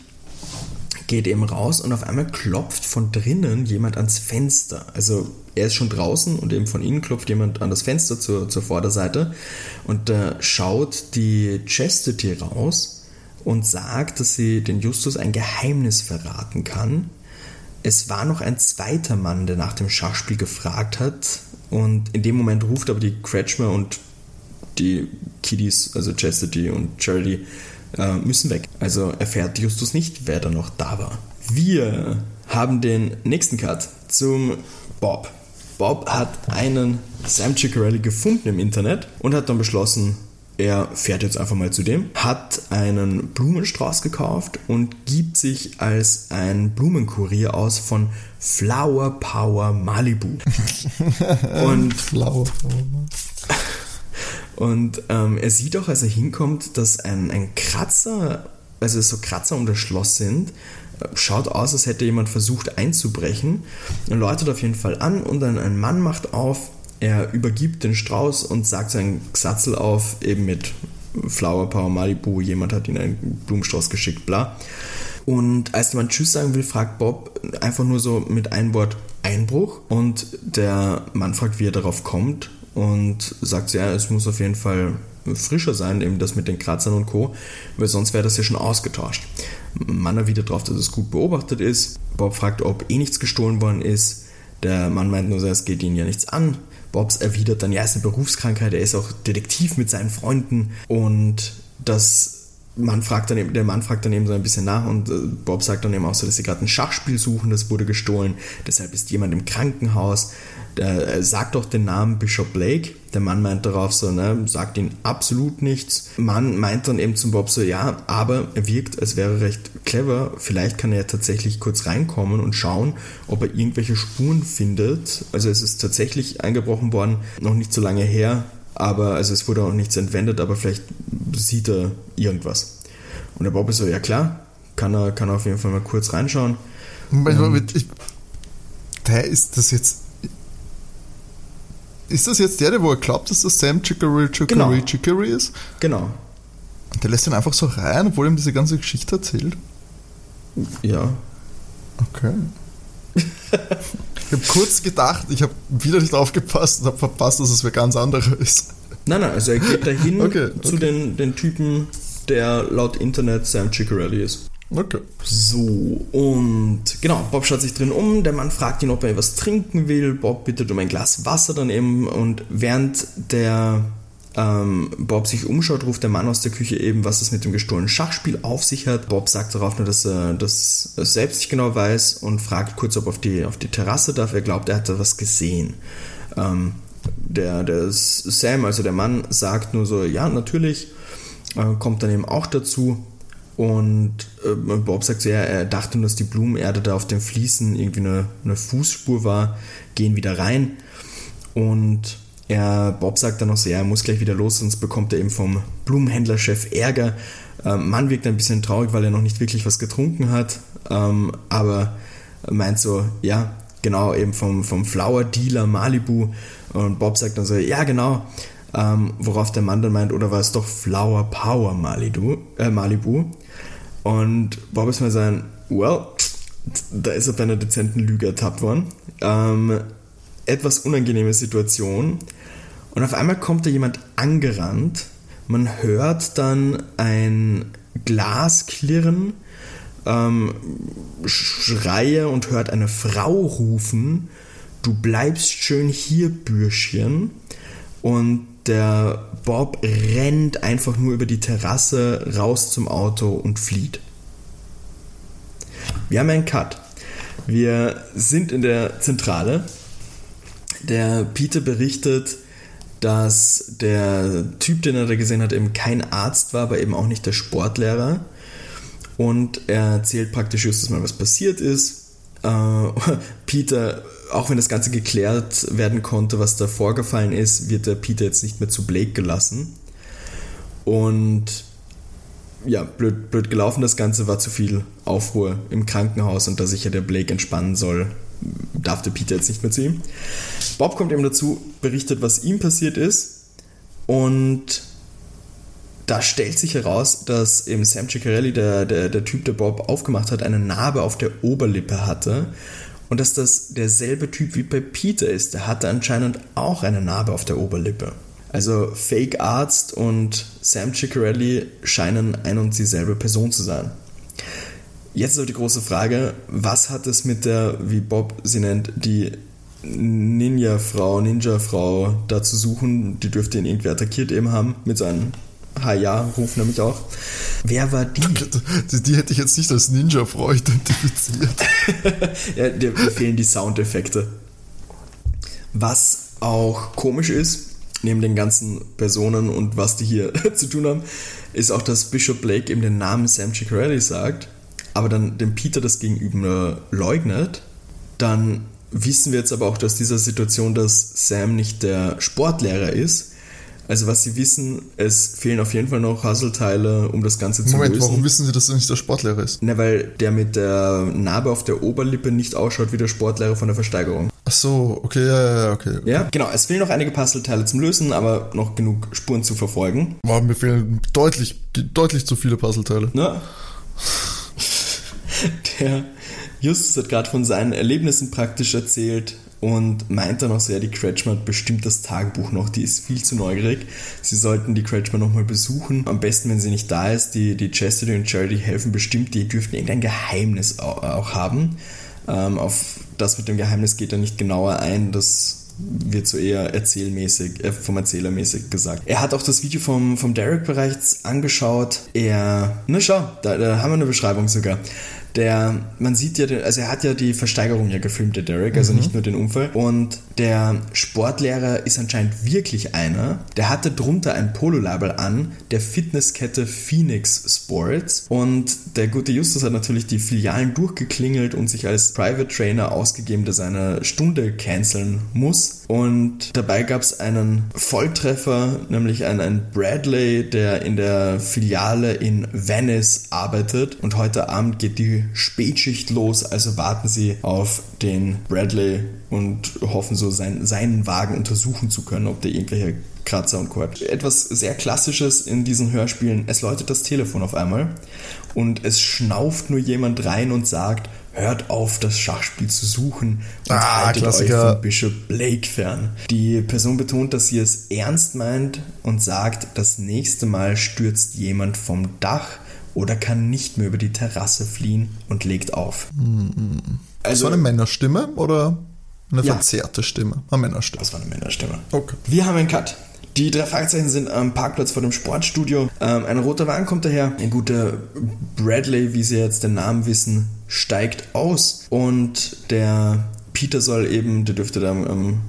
C: geht eben raus und auf einmal klopft von drinnen jemand ans Fenster. Also er ist schon draußen und eben von innen klopft jemand an das Fenster zur, zur Vorderseite und da schaut die Chastity raus und sagt, dass sie den Justus ein Geheimnis verraten kann. Es war noch ein zweiter Mann, der nach dem Schachspiel gefragt hat und in dem Moment ruft aber die Kretschmer und die Kiddies, also Chastity und Charity, äh, müssen weg. Also erfährt Justus nicht, wer da noch da war. Wir haben den nächsten Cut zum Bob. Bob hat einen Sam Ciccarelli gefunden im Internet und hat dann beschlossen, er fährt jetzt einfach mal zu dem, hat einen Blumenstrauß gekauft und gibt sich als ein Blumenkurier aus von Flower Power Malibu. <laughs> und
B: Flower.
C: und ähm, er sieht auch, als er hinkommt, dass ein, ein Kratzer, also so Kratzer um das Schloss sind. Schaut aus, als hätte jemand versucht einzubrechen. Er läutet auf jeden Fall an und dann ein Mann macht auf. Er übergibt den Strauß und sagt seinen Gesatzel auf, eben mit Flower Power Malibu. Jemand hat ihm einen Blumenstrauß geschickt, bla. Und als der Mann Tschüss sagen will, fragt Bob einfach nur so mit einem Wort Einbruch. Und der Mann fragt, wie er darauf kommt und sagt, ja, es muss auf jeden Fall frischer sein, eben das mit den Kratzern und Co., weil sonst wäre das ja schon ausgetauscht. Mann erwidert darauf, dass es gut beobachtet ist. Bob fragt, ob eh nichts gestohlen worden ist. Der Mann meint nur, es geht ihn ja nichts an. Bobs erwidert dann, ja, es ist eine Berufskrankheit, er ist auch Detektiv mit seinen Freunden und das man fragt dann eben, der Mann fragt dann eben so ein bisschen nach und äh, Bob sagt dann eben auch so, dass sie gerade ein Schachspiel suchen, das wurde gestohlen, deshalb ist jemand im Krankenhaus. Der äh, sagt doch den Namen Bishop Blake. Der Mann meint darauf so, ne, sagt ihn absolut nichts. Mann meint dann eben zum Bob so, ja, aber er wirkt, als wäre recht clever. Vielleicht kann er tatsächlich kurz reinkommen und schauen, ob er irgendwelche Spuren findet. Also es ist tatsächlich eingebrochen worden, noch nicht so lange her, aber also es wurde auch nichts entwendet, aber vielleicht sieht er irgendwas. Und der Bob ist so, ja klar, kann er, kann er auf jeden Fall mal kurz reinschauen.
B: Moment, ich, der ist das jetzt. Ist das jetzt der, der wo er glaubt, dass das Sam Chicory Chicory
C: Genau.
B: Chicory ist?
C: Genau.
B: Und der lässt ihn einfach so rein, obwohl er ihm diese ganze Geschichte erzählt.
C: Ja.
B: Okay. ich habe kurz gedacht, ich habe wieder nicht aufgepasst und habe verpasst, dass es wer ganz anderer ist.
C: Nein, nein, also er geht dahin
B: Okay,
C: zu
B: okay.
C: den, den Typen, der laut Internet Sam Ciccarelli ist.
B: Okay.
C: So, und genau, Bob schaut sich drin um, der Mann fragt ihn, ob er was trinken will, Bob bittet um ein Glas Wasser dann eben und während der ähm, Bob sich umschaut, ruft der Mann aus der Küche eben, was es mit dem gestohlenen Schachspiel auf sich hat. Bob sagt darauf nur, dass er das selbst nicht genau weiß und fragt kurz, ob er auf die, auf die Terrasse darf. Er glaubt, er hat da was gesehen. Ähm, der, der Sam, also der Mann, sagt nur so, ja, natürlich, äh, kommt dann eben auch dazu. Und äh, Bob sagt so, ja, er dachte nur, dass die Blumenerde da auf dem Fliesen irgendwie eine, eine Fußspur war, gehen wieder rein. Und er, Bob sagt dann noch so, ja, er muss gleich wieder los, sonst bekommt er eben vom Blumenhändlerchef Ärger. Ähm, Mann wirkt ein bisschen traurig, weil er noch nicht wirklich was getrunken hat, ähm, aber meint so, ja, genau, eben vom, vom Flower Dealer Malibu. Und Bob sagt dann so, ja, genau. Ähm, worauf der Mann dann meint, oder war es doch Flower Power Malibu? Äh, Malibu. Und Bob ist mal sein, well, da ist er bei einer dezenten Lüge ertappt worden. Ähm, etwas unangenehme Situation. Und auf einmal kommt da jemand angerannt. Man hört dann ein Glas klirren, ähm, Schreie und hört eine Frau rufen: Du bleibst schön hier, Bürschchen. Und der Bob rennt einfach nur über die Terrasse raus zum Auto und flieht. Wir haben einen Cut. Wir sind in der Zentrale. Der Peter berichtet, dass der Typ, den er da gesehen hat, eben kein Arzt war, aber eben auch nicht der Sportlehrer. Und er erzählt praktisch just mal, was passiert ist. Äh, <laughs> Peter, auch wenn das Ganze geklärt werden konnte, was da vorgefallen ist, wird der Peter jetzt nicht mehr zu Blake gelassen. Und ja, blöd, blöd gelaufen das Ganze, war zu viel Aufruhr im Krankenhaus und da sich ja der Blake entspannen soll, darf der Peter jetzt nicht mehr zu ihm. Bob kommt eben dazu, berichtet, was ihm passiert ist und da stellt sich heraus, dass eben Sam Ciccarelli, der, der, der Typ, der Bob aufgemacht hat, eine Narbe auf der Oberlippe hatte und dass das derselbe Typ wie bei Peter ist. Der hatte anscheinend auch eine Narbe auf der Oberlippe. Also Fake Arzt und Sam Ciccarelli scheinen ein und dieselbe Person zu sein. Jetzt ist aber die große Frage, was hat es mit der, wie Bob sie nennt, die Ninja-Frau, Ninja-Frau da zu suchen? Die dürfte ihn irgendwie attackiert eben haben mit seinem Ha-Ja-Ruf nämlich auch. Wer war die? <laughs>
B: Die, die hätte ich jetzt nicht als Ninja-Frau identifiziert. <laughs>
C: ja, dir fehlen die Soundeffekte. Was auch komisch ist, neben den ganzen Personen und was die hier <laughs> zu tun haben, ist auch, dass Bishop Blake eben den Namen Sam Ciccarelli sagt, aber dann dem Peter das Gegenüber leugnet. Dann wissen wir jetzt aber auch aus dieser Situation, dass Sam nicht der Sportlehrer ist. Also was sie wissen, es fehlen auf jeden Fall noch Puzzleteile, um das Ganze zu
B: Moment,
C: lösen.
B: warum wissen Sie, dass er nicht der Sportlehrer ist?
C: Na, weil der mit der Narbe auf der Oberlippe nicht ausschaut wie der Sportlehrer von der Versteigerung.
B: Ach so, okay, ja, ja, okay.
C: Ja, genau. Es fehlen noch einige Puzzleteile zum Lösen, aber noch genug Spuren zu verfolgen.
B: Wow, mir fehlen deutlich, deutlich zu viele Puzzleteile.
C: Ne? Der Justus hat gerade von seinen Erlebnissen praktisch erzählt und meint dann auch ja, die Kretschmer hat bestimmt das Tagebuch noch, die ist viel zu neugierig. Sie sollten die Kretschmer nochmal besuchen. Am besten, wenn sie nicht da ist. Die, die Chastity und Charity helfen bestimmt, die dürften irgendein Geheimnis auch, auch haben. Ähm, auf das mit dem Geheimnis geht er nicht genauer ein. Das wird so eher erzählmäßig, äh, vom Erzähler mäßig gesagt. Er hat auch das Video vom, vom Derek bereits angeschaut. Er, na schau, da, da haben wir eine Beschreibung sogar der, man sieht ja, also er hat ja die Versteigerung ja gefilmt, der Derek, also mhm. nicht nur den Unfall. Und der Sportlehrer ist anscheinend wirklich einer. Der hatte drunter ein Pololabel an, der Fitnesskette Phoenix Sports. Und der gute Justus hat natürlich die Filialen durchgeklingelt und sich als Private Trainer ausgegeben, der seine Stunde canceln muss. Und dabei gab es einen Volltreffer, nämlich einen, einen Bradley, der in der Filiale in Venice arbeitet. Und heute Abend geht die Spätschicht los, also warten sie auf den Bradley und hoffen so sein, seinen Wagen untersuchen zu können, ob der irgendwelche Kratzer und Co. Etwas sehr Klassisches in diesen Hörspielen, es läutet das Telefon auf einmal und es schnauft nur jemand rein und sagt, hört auf, das Schachspiel zu suchen und ah, haltet Klassiker. euch von Bishop Blake fern. Die Person betont, dass sie es ernst meint und sagt, das nächste Mal stürzt jemand vom Dach oder kann nicht mehr über die Terrasse fliehen und legt auf.
B: Also, das war eine Männerstimme oder eine ja. verzerrte Stimme?
C: Eine Männerstimme. Das war eine Männerstimme.
B: Okay.
C: Wir haben einen Cut. Die drei Fragezeichen sind am Parkplatz vor dem Sportstudio. Ähm, ein roter Wagen kommt daher. Ein guter Bradley, wie Sie jetzt den Namen wissen, steigt aus. Und der Peter soll eben, der dürfte da am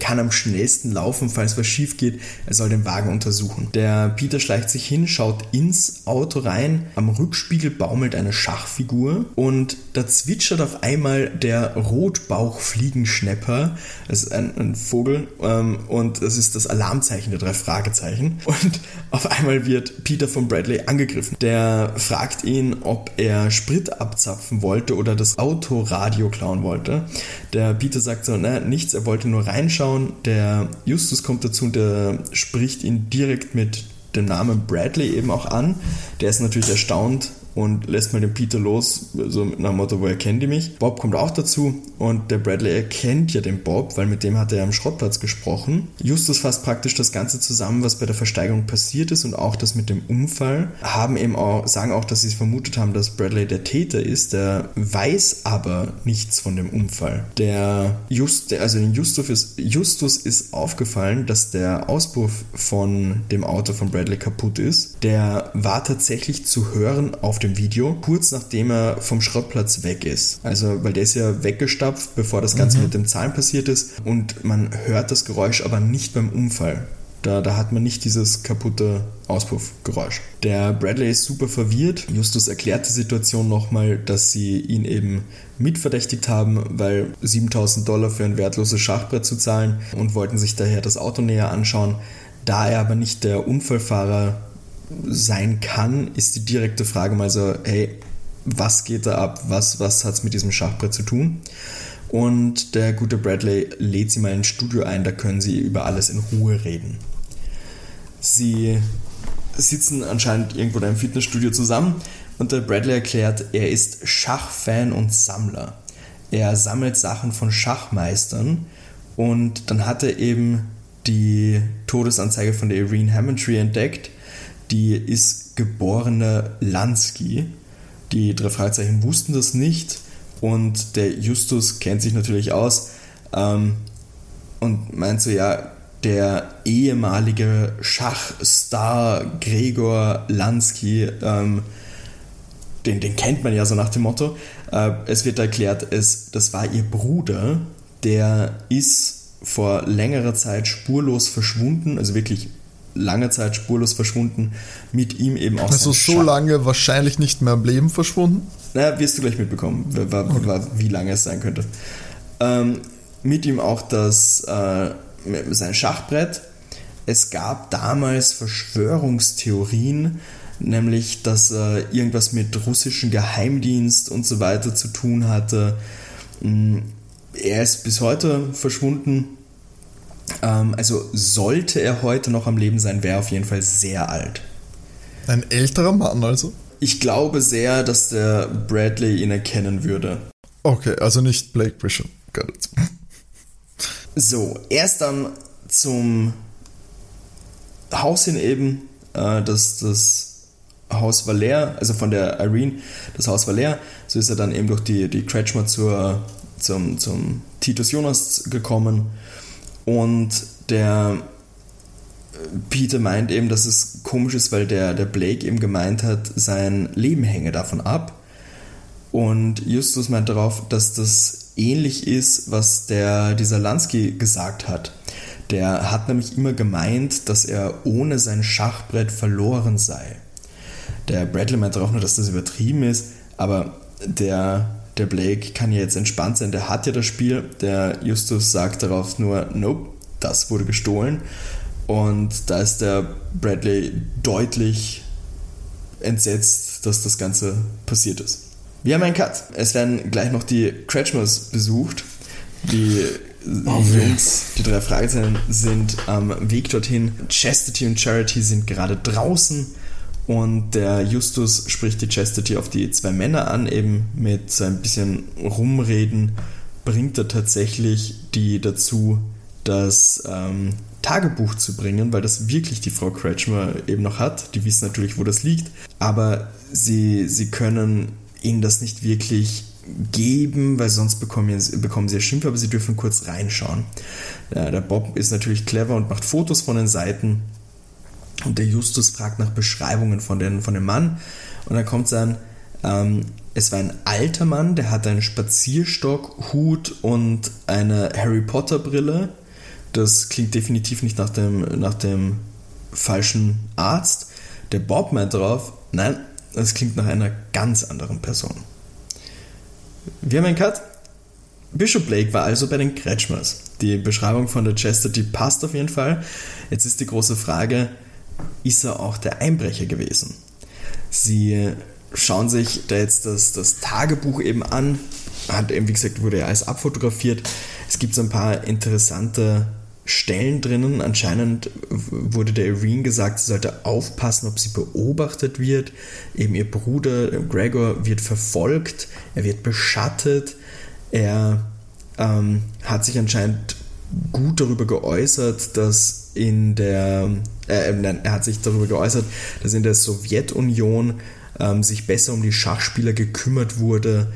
C: kann am schnellsten laufen, falls was schief geht. Er soll den Wagen untersuchen. Der Peter schleicht sich hin, schaut ins Auto rein. Am Rückspiegel baumelt eine Schachfigur und da zwitschert auf einmal der Rotbauchfliegenschnepper. Das ist ein, ein Vogel ähm, und das ist das Alarmzeichen der drei Fragezeichen. <laughs> Und auf einmal wird Peter von Bradley angegriffen. Der fragt ihn, ob er Sprit abzapfen wollte oder das Autoradio klauen wollte. Der Peter sagt so, na, nichts, er wollte nur reinschauen. Der Justus kommt dazu und der spricht ihn direkt mit dem Namen Bradley eben auch an. Der ist natürlich erstaunt, und lässt mal den Peter los, so mit einem Motto, woher kennt ihr mich? Bob kommt auch dazu und der Bradley erkennt ja den Bob, weil mit dem hat er am Schrottplatz gesprochen. Justus fasst praktisch das Ganze zusammen, was bei der Versteigerung passiert ist und auch das mit dem Unfall. Haben eben auch, sagen auch, dass sie vermutet haben, dass Bradley der Täter ist, der weiß aber nichts von dem Unfall. Der Just, also den Justus ist, Justus ist aufgefallen, dass der Auspuff von dem Auto von Bradley kaputt ist. Der war tatsächlich zu hören auf dem dem Video, kurz nachdem er vom Schrottplatz weg ist. Also, weil der ist ja weggestapft, bevor das Ganze mhm. mit dem Zahlen passiert ist und man hört das Geräusch aber nicht beim Unfall. Da, da hat man nicht dieses kaputte Auspuffgeräusch. Der Bradley ist super verwirrt. Justus erklärt die Situation nochmal, dass sie ihn eben mitverdächtigt haben, weil 7000 Dollar für ein wertloses Schachbrett zu zahlen und wollten sich daher das Auto näher anschauen. Da er aber nicht der Unfallfahrer sein kann, ist die direkte Frage mal so, hey, was geht da ab? Was, was hat es mit diesem Schachbrett zu tun? Und der gute Bradley lädt sie mal ins Studio ein, da können sie über alles in Ruhe reden. Sie sitzen anscheinend irgendwo in einem Fitnessstudio zusammen und der Bradley erklärt, er ist Schachfan und Sammler. Er sammelt Sachen von Schachmeistern und dann hat er eben die Todesanzeige von der Irene Hammondtree entdeckt die ist geborene Lansky. Die drei Fragezeichen wussten das nicht und der Justus kennt sich natürlich aus ähm, und meint so, ja, der ehemalige Schachstar Gregor Lansky, ähm, den, den kennt man ja so nach dem Motto. Äh, es wird erklärt, es, das war ihr Bruder, der ist vor längerer Zeit spurlos verschwunden, also wirklich lange Zeit spurlos verschwunden, mit ihm eben auch
B: Also so lange wahrscheinlich nicht mehr im Leben verschwunden?
C: Naja, wirst du gleich mitbekommen, okay. wie lange es sein könnte. Ähm, mit ihm auch das, äh, sein Schachbrett. Es gab damals Verschwörungstheorien, nämlich dass er irgendwas mit russischen Geheimdienst und so weiter zu tun hatte. Mm, er ist bis heute verschwunden ähm, also sollte er heute noch am Leben sein, wäre er auf jeden Fall sehr alt.
B: Ein älterer Mann also?
C: Ich glaube sehr, dass der Bradley ihn erkennen würde.
B: Okay, also nicht Blake Bishop. Got it.
C: So, erst dann zum Haus hin eben. Äh, das, das Haus war leer, also von der Irene, das Haus war leer. So ist er dann eben durch die, die Kretschmer zur zum, zum Titus Jonas gekommen und der Peter meint eben, dass es komisch ist, weil der, der Blake eben gemeint hat, sein Leben hänge davon ab. Und Justus meint darauf, dass das ähnlich ist, was der, dieser Lansky gesagt hat. Der hat nämlich immer gemeint, dass er ohne sein Schachbrett verloren sei. Der Bradley meint darauf nur, dass das übertrieben ist, aber der, der Blake kann ja jetzt entspannt sein, der hat ja das Spiel. Der Justus sagt darauf nur, nope, das wurde gestohlen. Und da ist der Bradley deutlich entsetzt, dass das Ganze passiert ist. Wir haben einen Cut. Es werden gleich noch die Kretschmers besucht. Die oh, Jungs, die drei Fragezeichen, sind am Weg dorthin. Chastity und Charity sind gerade draußen. Und der Justus spricht die Chastity auf die zwei Männer an, eben mit so ein bisschen Rumreden bringt er tatsächlich die dazu, dass ähm, Tagebuch zu bringen, weil das wirklich die Frau Kretschmer eben noch hat. Die wissen natürlich, wo das liegt, aber sie, sie können ihnen das nicht wirklich geben, weil sonst bekommen, bekommen sie ja Schimpf, aber sie dürfen kurz reinschauen. Ja, der Bob ist natürlich clever und macht Fotos von den Seiten und der Justus fragt nach Beschreibungen von, den, von dem Mann und dann kommt dann, ähm, es war ein alter Mann, der hat einen Spazierstock, Hut und eine Harry Potter Brille das klingt definitiv nicht nach dem, nach dem falschen Arzt. Der Bob meint darauf, nein, das klingt nach einer ganz anderen Person. Wir haben einen Cut. Bishop Blake war also bei den Kretschmers. Die Beschreibung von der Chester, die passt auf jeden Fall. Jetzt ist die große Frage, ist er auch der Einbrecher gewesen? Sie schauen sich da jetzt das, das Tagebuch eben an. Hat eben, wie gesagt, wurde ja alles abfotografiert. Es gibt so ein paar interessante Stellen drinnen. Anscheinend wurde der Irene gesagt, sie sollte aufpassen, ob sie beobachtet wird. Eben ihr Bruder Gregor wird verfolgt, er wird beschattet, er ähm, hat sich anscheinend gut darüber geäußert, dass in der, äh, nein, er hat sich darüber geäußert, dass in der Sowjetunion ähm, sich besser um die Schachspieler gekümmert wurde,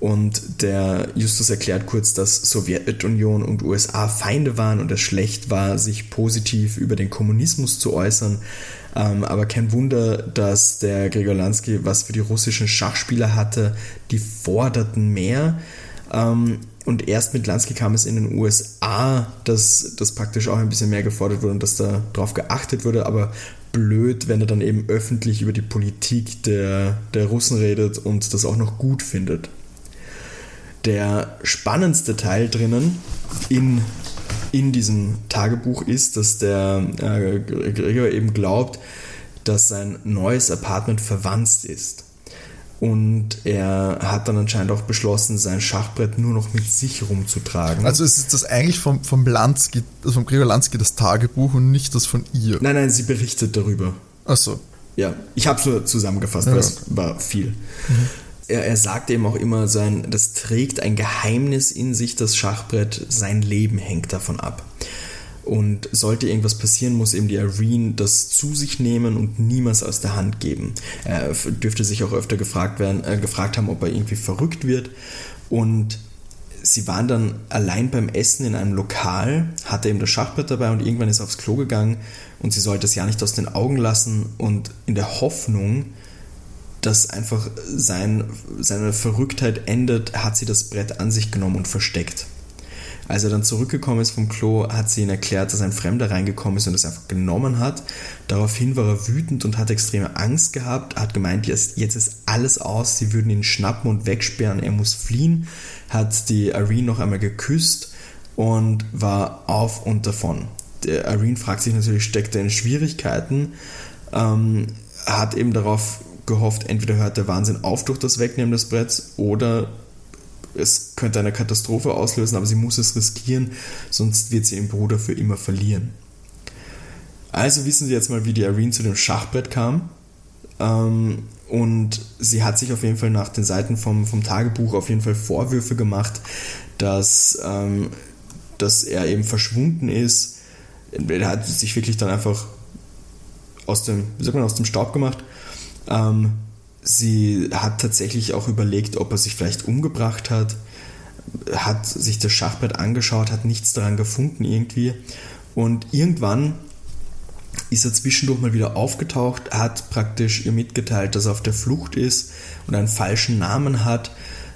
C: und der Justus erklärt kurz, dass Sowjetunion und USA Feinde waren und es schlecht war, sich positiv über den Kommunismus zu äußern. Ähm, aber kein Wunder, dass der Gregor Lansky was für die russischen Schachspieler hatte. Die forderten mehr. Ähm, und erst mit Lansky kam es in den USA, dass das praktisch auch ein bisschen mehr gefordert wurde und dass da drauf geachtet wurde. Aber blöd, wenn er dann eben öffentlich über die Politik der, der Russen redet und das auch noch gut findet der spannendste Teil drinnen in, in diesem Tagebuch ist, dass der äh, Gregor eben glaubt, dass sein neues Apartment verwandt ist. Und er hat dann anscheinend auch beschlossen, sein Schachbrett nur noch mit sich rumzutragen.
B: Also ist das eigentlich vom, vom Lansky, also vom Gregor Lansky das Tagebuch und nicht das von ihr?
C: Nein, nein, sie berichtet darüber.
B: Ach so.
C: Ja, ich habe es nur zusammengefasst, ja, weil es war viel. Mhm er, er sagt eben auch immer, sein, das trägt ein Geheimnis in sich, das Schachbrett, sein Leben hängt davon ab. Und sollte irgendwas passieren, muss eben die Irene das zu sich nehmen und niemals aus der Hand geben. Er dürfte sich auch öfter gefragt, werden, äh, gefragt haben, ob er irgendwie verrückt wird. Und sie waren dann allein beim Essen in einem Lokal, hatte eben das Schachbrett dabei und irgendwann ist er aufs Klo gegangen und sie sollte es ja nicht aus den Augen lassen und in der Hoffnung, dass einfach sein, seine Verrücktheit endet, hat sie das Brett an sich genommen und versteckt. Als er dann zurückgekommen ist vom Klo, hat sie ihn erklärt, dass ein Fremder reingekommen ist und es einfach genommen hat. Daraufhin war er wütend und hat extreme Angst gehabt, hat gemeint, jetzt, ist alles aus, sie würden ihn schnappen und wegsperren, er muss fliehen, hat die Irene noch einmal geküsst und war auf und davon. Der Irene fragt sich natürlich, steckt er in Schwierigkeiten, ähm, hat eben darauf gehofft, entweder hört der Wahnsinn auf durch das Wegnehmen des Bretts oder es könnte eine Katastrophe auslösen, aber sie muss es riskieren, sonst wird sie ihren Bruder für immer verlieren. Also wissen Sie jetzt mal, wie die Irene zu dem Schachbrett kam. Ähm, und sie hat sich auf jeden Fall nach den Seiten vom, vom Tagebuch auf jeden Fall Vorwürfe gemacht, dass, ähm, dass er eben verschwunden ist. Er hat sich wirklich dann einfach aus dem, wie sagt man, aus dem Staub gemacht ähm, sie hat tatsächlich auch überlegt, ob er sich vielleicht umgebracht hat. hat sich das Schachbrett angeschaut, hat nichts daran gefunden irgendwie. Und irgendwann ist er zwischendurch mal wieder aufgetaucht, hat praktisch ihr mitgeteilt, dass er auf der Flucht ist und einen falschen Namen hat.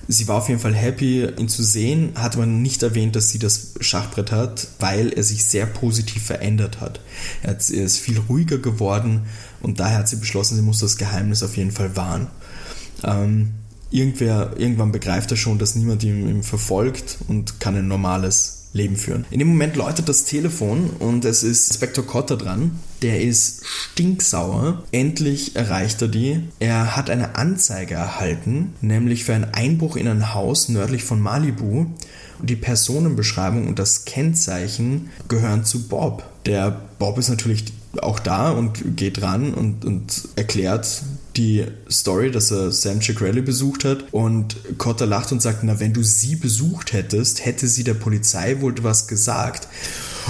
C: Sie war auf jeden Fall happy, ihn zu sehen, hat aber nicht erwähnt, dass sie das Schachbrett hat, weil er sich sehr positiv verändert hat. Er, ist viel ruhiger geworden und daher hat sie beschlossen, sie muss das Geheimnis auf jeden Fall wahren. Ähm, irgendwer, irgendwann begreift er schon, dass niemand ihn, ihn verfolgt und kann ein normales Leben führen. In dem Moment läutet das Telefon und es ist Inspektor Cotter dran. Der ist stinksauer. Endlich erreicht er die. Er hat eine Anzeige erhalten, nämlich für einen Einbruch in ein Haus nördlich von Malibu. Und die Personenbeschreibung und das Kennzeichen gehören zu Bob. Der Bob ist natürlich auch da und geht ran und, und erklärt die Story, dass er Sam Ciccarelli besucht hat und Cotter lacht und sagt, na, wenn du sie besucht hättest, hätte sie der Polizei wohl was gesagt.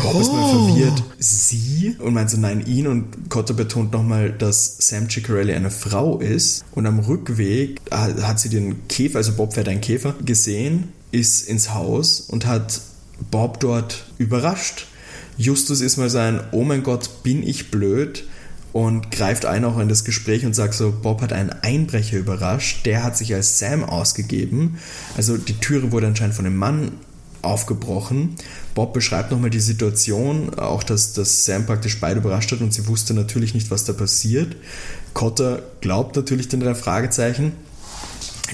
C: Bob oh. ist mal oh. verwirrt. Sie? Und meint so, nein, ihn. Und Cotter betont nochmal, dass Sam Ciccarelli eine Frau ist. Und am Rückweg hat sie den Käfer, also Bob fährt einen Käfer, gesehen, ist ins Haus und hat Bob dort überrascht Justus ist mal sein, oh mein Gott, bin ich blöd und greift ein auch in das Gespräch und sagt so, Bob hat einen Einbrecher überrascht, der hat sich als Sam ausgegeben. Also die Türe wurde anscheinend von dem Mann aufgebrochen. Bob beschreibt nochmal die Situation, auch dass, dass Sam praktisch beide überrascht hat und sie wusste natürlich nicht, was da passiert. Cotter glaubt natürlich den drei Fragezeichen.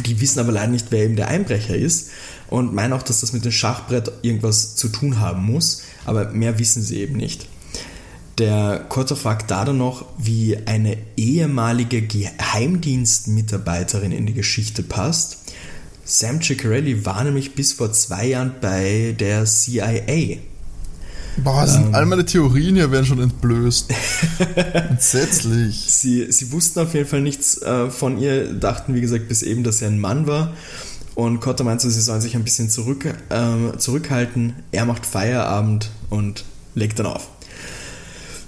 C: Die wissen aber leider nicht, wer eben der Einbrecher ist und meinen auch, dass das mit dem Schachbrett irgendwas zu tun haben muss aber mehr wissen sie eben nicht. Der Kotter fragt da dann noch, wie eine ehemalige Geheimdienstmitarbeiterin in die Geschichte passt. Sam Ciccarelli war nämlich bis vor zwei Jahren bei der CIA.
B: Boah, sind ähm, all meine Theorien hier werden schon entblößt. <laughs> Entsetzlich.
C: Sie, sie wussten auf jeden Fall nichts äh, von ihr, dachten wie gesagt bis eben, dass er ein Mann war. Und Cotter meinte, sie sollen sich ein bisschen zurück, äh, zurückhalten. Er macht Feierabend und legt dann auf.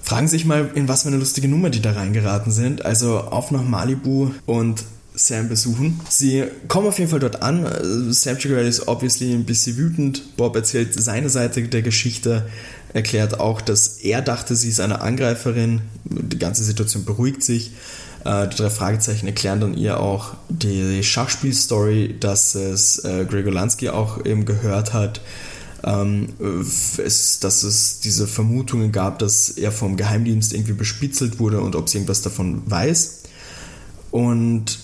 C: Fragen sich mal, in was für eine lustige Nummer die da reingeraten sind. Also auf nach Malibu und Sam besuchen. Sie kommen auf jeden Fall dort an. Sam Chigurel ist obviously ein bisschen wütend. Bob erzählt seine Seite der Geschichte, erklärt auch, dass er dachte, sie ist eine Angreiferin. Die ganze Situation beruhigt sich. Äh, die drei Fragezeichen erklären dann ihr auch die Schachspielstory, dass es äh, Gregor Lansky auch eben gehört hat. Ähm, es, dass es diese Vermutungen gab, dass er vom Geheimdienst irgendwie bespitzelt wurde und ob sie irgendwas davon weiß. Und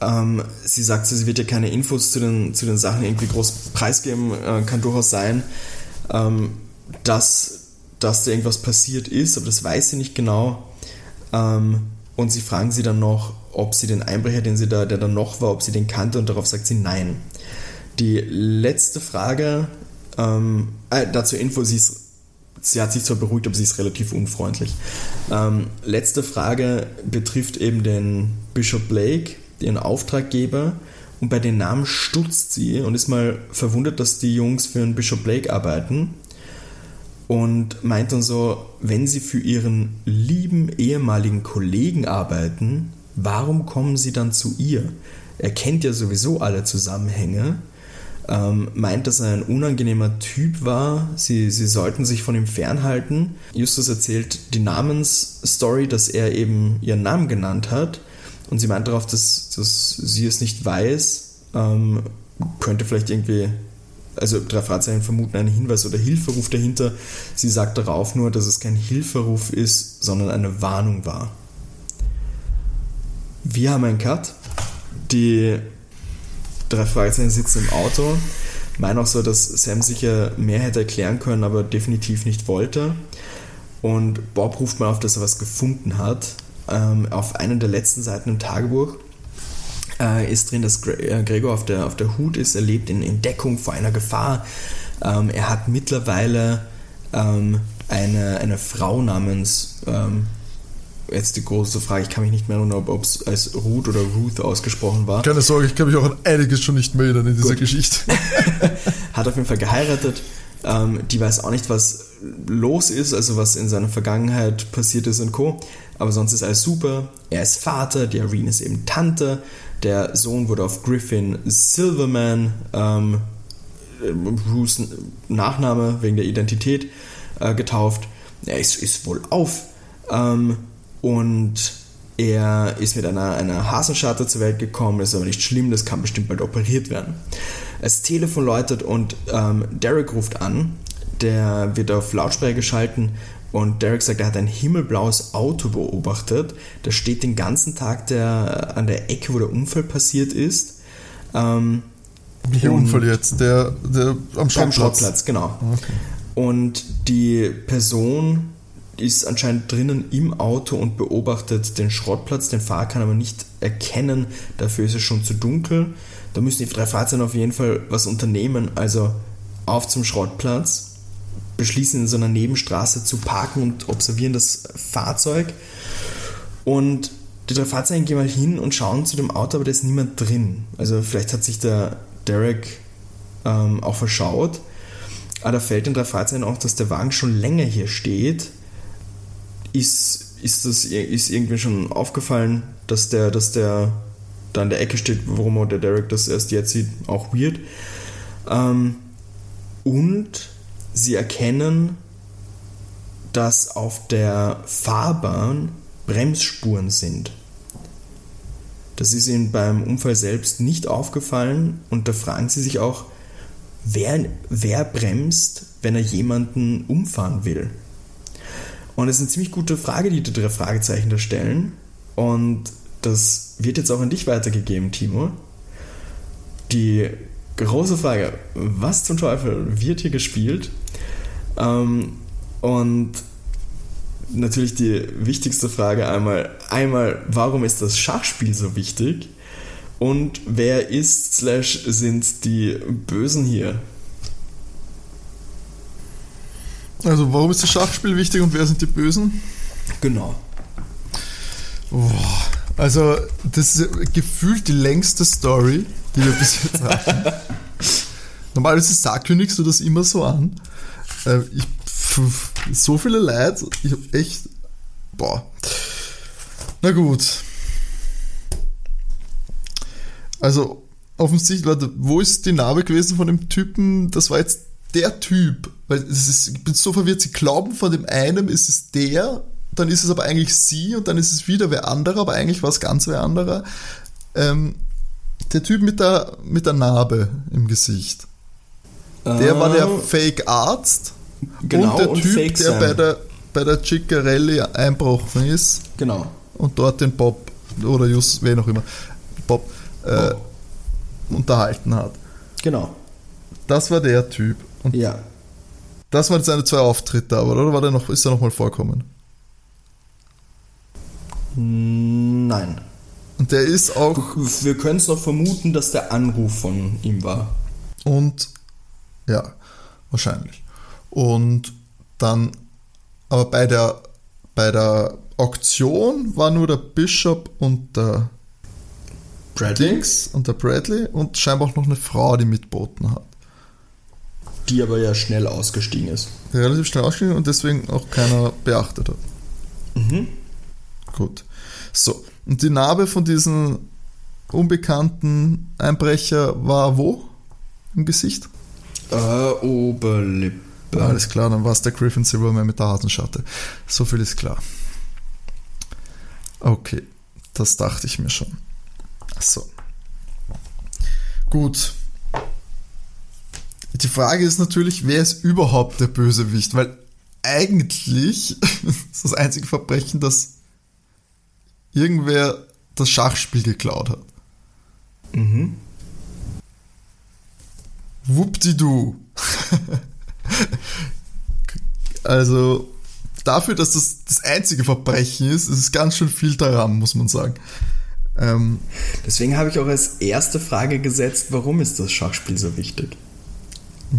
C: ähm, sie sagt, sie wird ja keine Infos zu den, zu den Sachen irgendwie groß preisgeben, äh, kann durchaus sein, ähm, dass, dass da irgendwas passiert ist, aber das weiß sie nicht genau. Ähm, und sie fragen sie dann noch, ob sie den Einbrecher, den sie da, der da noch war, ob sie den kannte und darauf sagt sie nein. Die letzte Frage, ähm, äh, dazu Info, sie ist sie hat sich zwar beruhigt, aber sie ist relativ unfreundlich. Ähm, letzte Frage betrifft eben den Bishop Blake, ihren Auftraggeber. Und bei den Namen stutzt sie und ist mal verwundert, dass die Jungs für einen Bishop Blake arbeiten und meint dann so, wenn sie für ihren lieben ehemaligen Kollegen arbeiten, warum kommen sie dann zu ihr? Er kennt ja sowieso alle Zusammenhänge, ähm, meint, dass er ein unangenehmer Typ war, sie, sie sollten sich von ihm fernhalten. Justus erzählt die Namensstory, dass er eben ihren Namen genannt hat und sie meint darauf, dass, dass sie es nicht weiß, ähm, könnte vielleicht irgendwie also drei Fragezeichen vermuten einen Hinweis oder Hilferuf dahinter. Sie sagt darauf nur, dass es kein Hilferuf ist, sondern eine Warnung war. Wir haben einen Cut. Die drei Fragezeichen sitzen im Auto. Meinen auch so, dass Sam sicher mehr hätte erklären können, aber definitiv nicht wollte. Und Bob ruft mal auf, dass er was gefunden hat. Ähm, auf einer der letzten Seiten im Tagebuch äh, ist drin, dass äh, Gregor auf der, auf der Hut ist. Er lebt in Entdeckung vor einer Gefahr. Ähm, er hat mittlerweile ähm, eine, eine Frau namens, ähm, jetzt die große Frage, ich kann mich nicht mehr erinnern, ob es als Ruth oder Ruth ausgesprochen war.
B: Keine Sorge, ich kann mich auch an einiges schon nicht mehr erinnern in dieser Gut. Geschichte. <laughs>
C: hat auf jeden Fall geheiratet. Ähm, die weiß auch nicht, was los ist, also was in seiner Vergangenheit passiert ist und Co. Aber sonst ist alles super. Er ist Vater, die Irene ist eben Tante. Der Sohn wurde auf Griffin Silverman, ähm, Bruce Nachname wegen der Identität, äh, getauft. Er ist, ist wohl auf ähm, und er ist mit einer, einer Hasenscharte zur Welt gekommen, das ist aber nicht schlimm, das kann bestimmt bald operiert werden. Das Telefon läutet und ähm, Derek ruft an, der wird auf Lautsprecher geschalten und Derek sagt, er hat ein himmelblaues Auto beobachtet. Das steht den ganzen Tag der, an der Ecke, wo der Unfall passiert ist. Ähm,
B: Welcher Unfall jetzt? Der, der am Schrottplatz?
C: Schrottplatz, genau. Okay. Und die Person ist anscheinend drinnen im Auto und beobachtet den Schrottplatz. Den Fahrer kann aber nicht erkennen, dafür ist es schon zu dunkel. Da müssen die drei Fahrzeuge auf jeden Fall was unternehmen. Also auf zum Schrottplatz beschließen, in so einer Nebenstraße zu parken und observieren das Fahrzeug. Und die drei Fahrzeuge gehen mal hin und schauen zu dem Auto, aber da ist niemand drin. Also vielleicht hat sich der Derek ähm, auch verschaut. Aber da fällt den drei Fahrzeugen auch, dass der Wagen schon länger hier steht. Ist, ist das ist irgendwie schon aufgefallen, dass der, dass der da an der Ecke steht, warum der Derek das erst jetzt sieht, auch weird. Ähm, und Sie erkennen, dass auf der Fahrbahn Bremsspuren sind. Das ist ihnen beim Unfall selbst nicht aufgefallen und da fragen sie sich auch, wer, wer bremst, wenn er jemanden umfahren will? Und es ist eine ziemlich gute Frage, die die drei Fragezeichen da stellen. Und das wird jetzt auch an dich weitergegeben, Timo. Die große Frage, was zum Teufel wird hier gespielt? Ähm, und natürlich die wichtigste Frage einmal, einmal, warum ist das Schachspiel so wichtig? Und wer ist slash sind die Bösen hier?
B: Also warum ist das Schachspiel wichtig und wer sind die Bösen?
C: Genau.
B: Boah, also das ist gefühlt die längste Story, die wir bis jetzt hatten. <laughs> Normalerweise kündigst du das immer so an. Äh, ich, pf, so viele Leute, ich hab echt. Boah. Na gut. Also, offensichtlich, Leute, wo ist die Narbe gewesen von dem Typen? Das war jetzt der Typ. Weil es ist, ich bin so verwirrt, sie glauben von dem einen, es ist der, dann ist es aber eigentlich sie und dann ist es wieder wer anderer, aber eigentlich war es ganz wer anderer. Ähm, der Typ mit der, mit der Narbe im Gesicht. Der war der ah. Fake-Arzt genau, und der und Typ, der bei der, bei der Ciccarelli einbrochen ist.
C: Genau.
B: Und dort den Bob, oder Just, wen auch immer, Bob, äh, Bob. unterhalten hat.
C: Genau.
B: Das war der Typ.
C: Und ja.
B: Das waren seine zwei Auftritte, aber oder war der noch, ist er nochmal vorkommen?
C: Nein.
B: Und der ist auch.
C: Wir können es noch vermuten, dass der Anruf von ihm war.
B: Und ja, wahrscheinlich. Und dann, aber bei der, bei der Auktion war nur der Bishop und der
C: Bradley.
B: Dings und der Bradley und scheinbar auch noch eine Frau, die mitboten hat.
C: Die aber ja schnell ausgestiegen ist.
B: Die relativ schnell ausgestiegen und deswegen auch keiner beachtet hat.
C: Mhm.
B: Gut. So, und die Narbe von diesem unbekannten Einbrecher war wo? Im Gesicht?
C: Äh, Oberlippe.
B: Alles klar, dann war es der Griffin Silverman mit der Hasenschatte. So viel ist klar. Okay, das dachte ich mir schon. Achso. Gut. Die Frage ist natürlich, wer ist überhaupt der Bösewicht? Weil eigentlich <laughs> ist das einzige Verbrechen, dass irgendwer das Schachspiel geklaut hat.
C: Mhm.
B: Wuppdidu. <laughs> also dafür, dass das das einzige Verbrechen ist, ist es ganz schön viel daran, muss man sagen. Ähm,
C: Deswegen habe ich auch als erste Frage gesetzt, warum ist das Schachspiel so wichtig?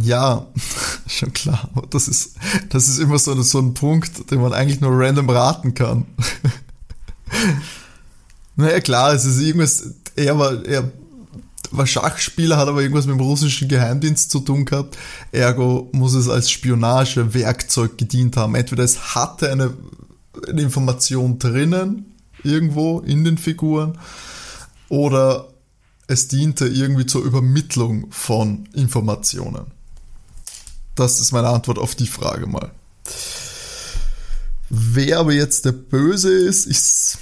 B: Ja, <laughs> schon klar. Das ist, das ist immer so, so ein Punkt, den man eigentlich nur random raten kann. <laughs> naja, klar, es ist irgendwas, er war, er war Schachspieler, hat aber irgendwas mit dem russischen Geheimdienst zu tun gehabt. Ergo muss es als Spionagewerkzeug gedient haben. Entweder es hatte eine, eine Information drinnen, irgendwo in den Figuren, oder es diente irgendwie zur Übermittlung von Informationen. Das ist meine Antwort auf die Frage mal. Wer aber jetzt der Böse ist, ist.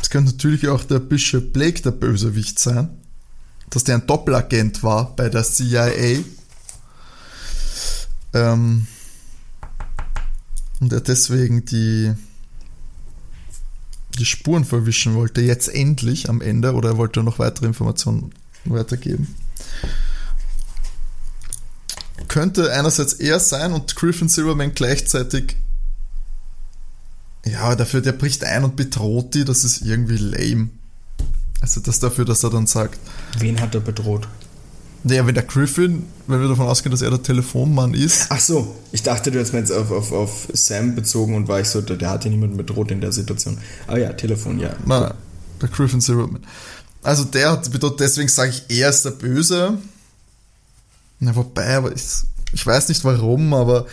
B: Es könnte natürlich auch der Bishop Blake der Bösewicht sein. Dass der ein Doppelagent war bei der CIA. Ähm, und er deswegen die, die Spuren verwischen wollte, jetzt endlich am Ende, oder er wollte noch weitere Informationen weitergeben könnte einerseits er sein und Griffin Silverman gleichzeitig. Ja, dafür, der bricht ein und bedroht die, das ist irgendwie lame. Also das dafür, dass er dann sagt.
C: Wen hat er bedroht?
B: Naja, wenn der Griffin, wenn wir davon ausgehen, dass er der Telefonmann ist.
C: Ach so, ich dachte, du hast mir jetzt auf, auf, auf Sam bezogen und war ich so, der, der hat ja niemanden bedroht in der Situation. Aber ja, Telefon, ja.
B: Nein, der Griffin Silverman. Also der hat bedroht, deswegen sage ich, er ist der Böse. Na, wobei, aber ich, ich weiß nicht warum, aber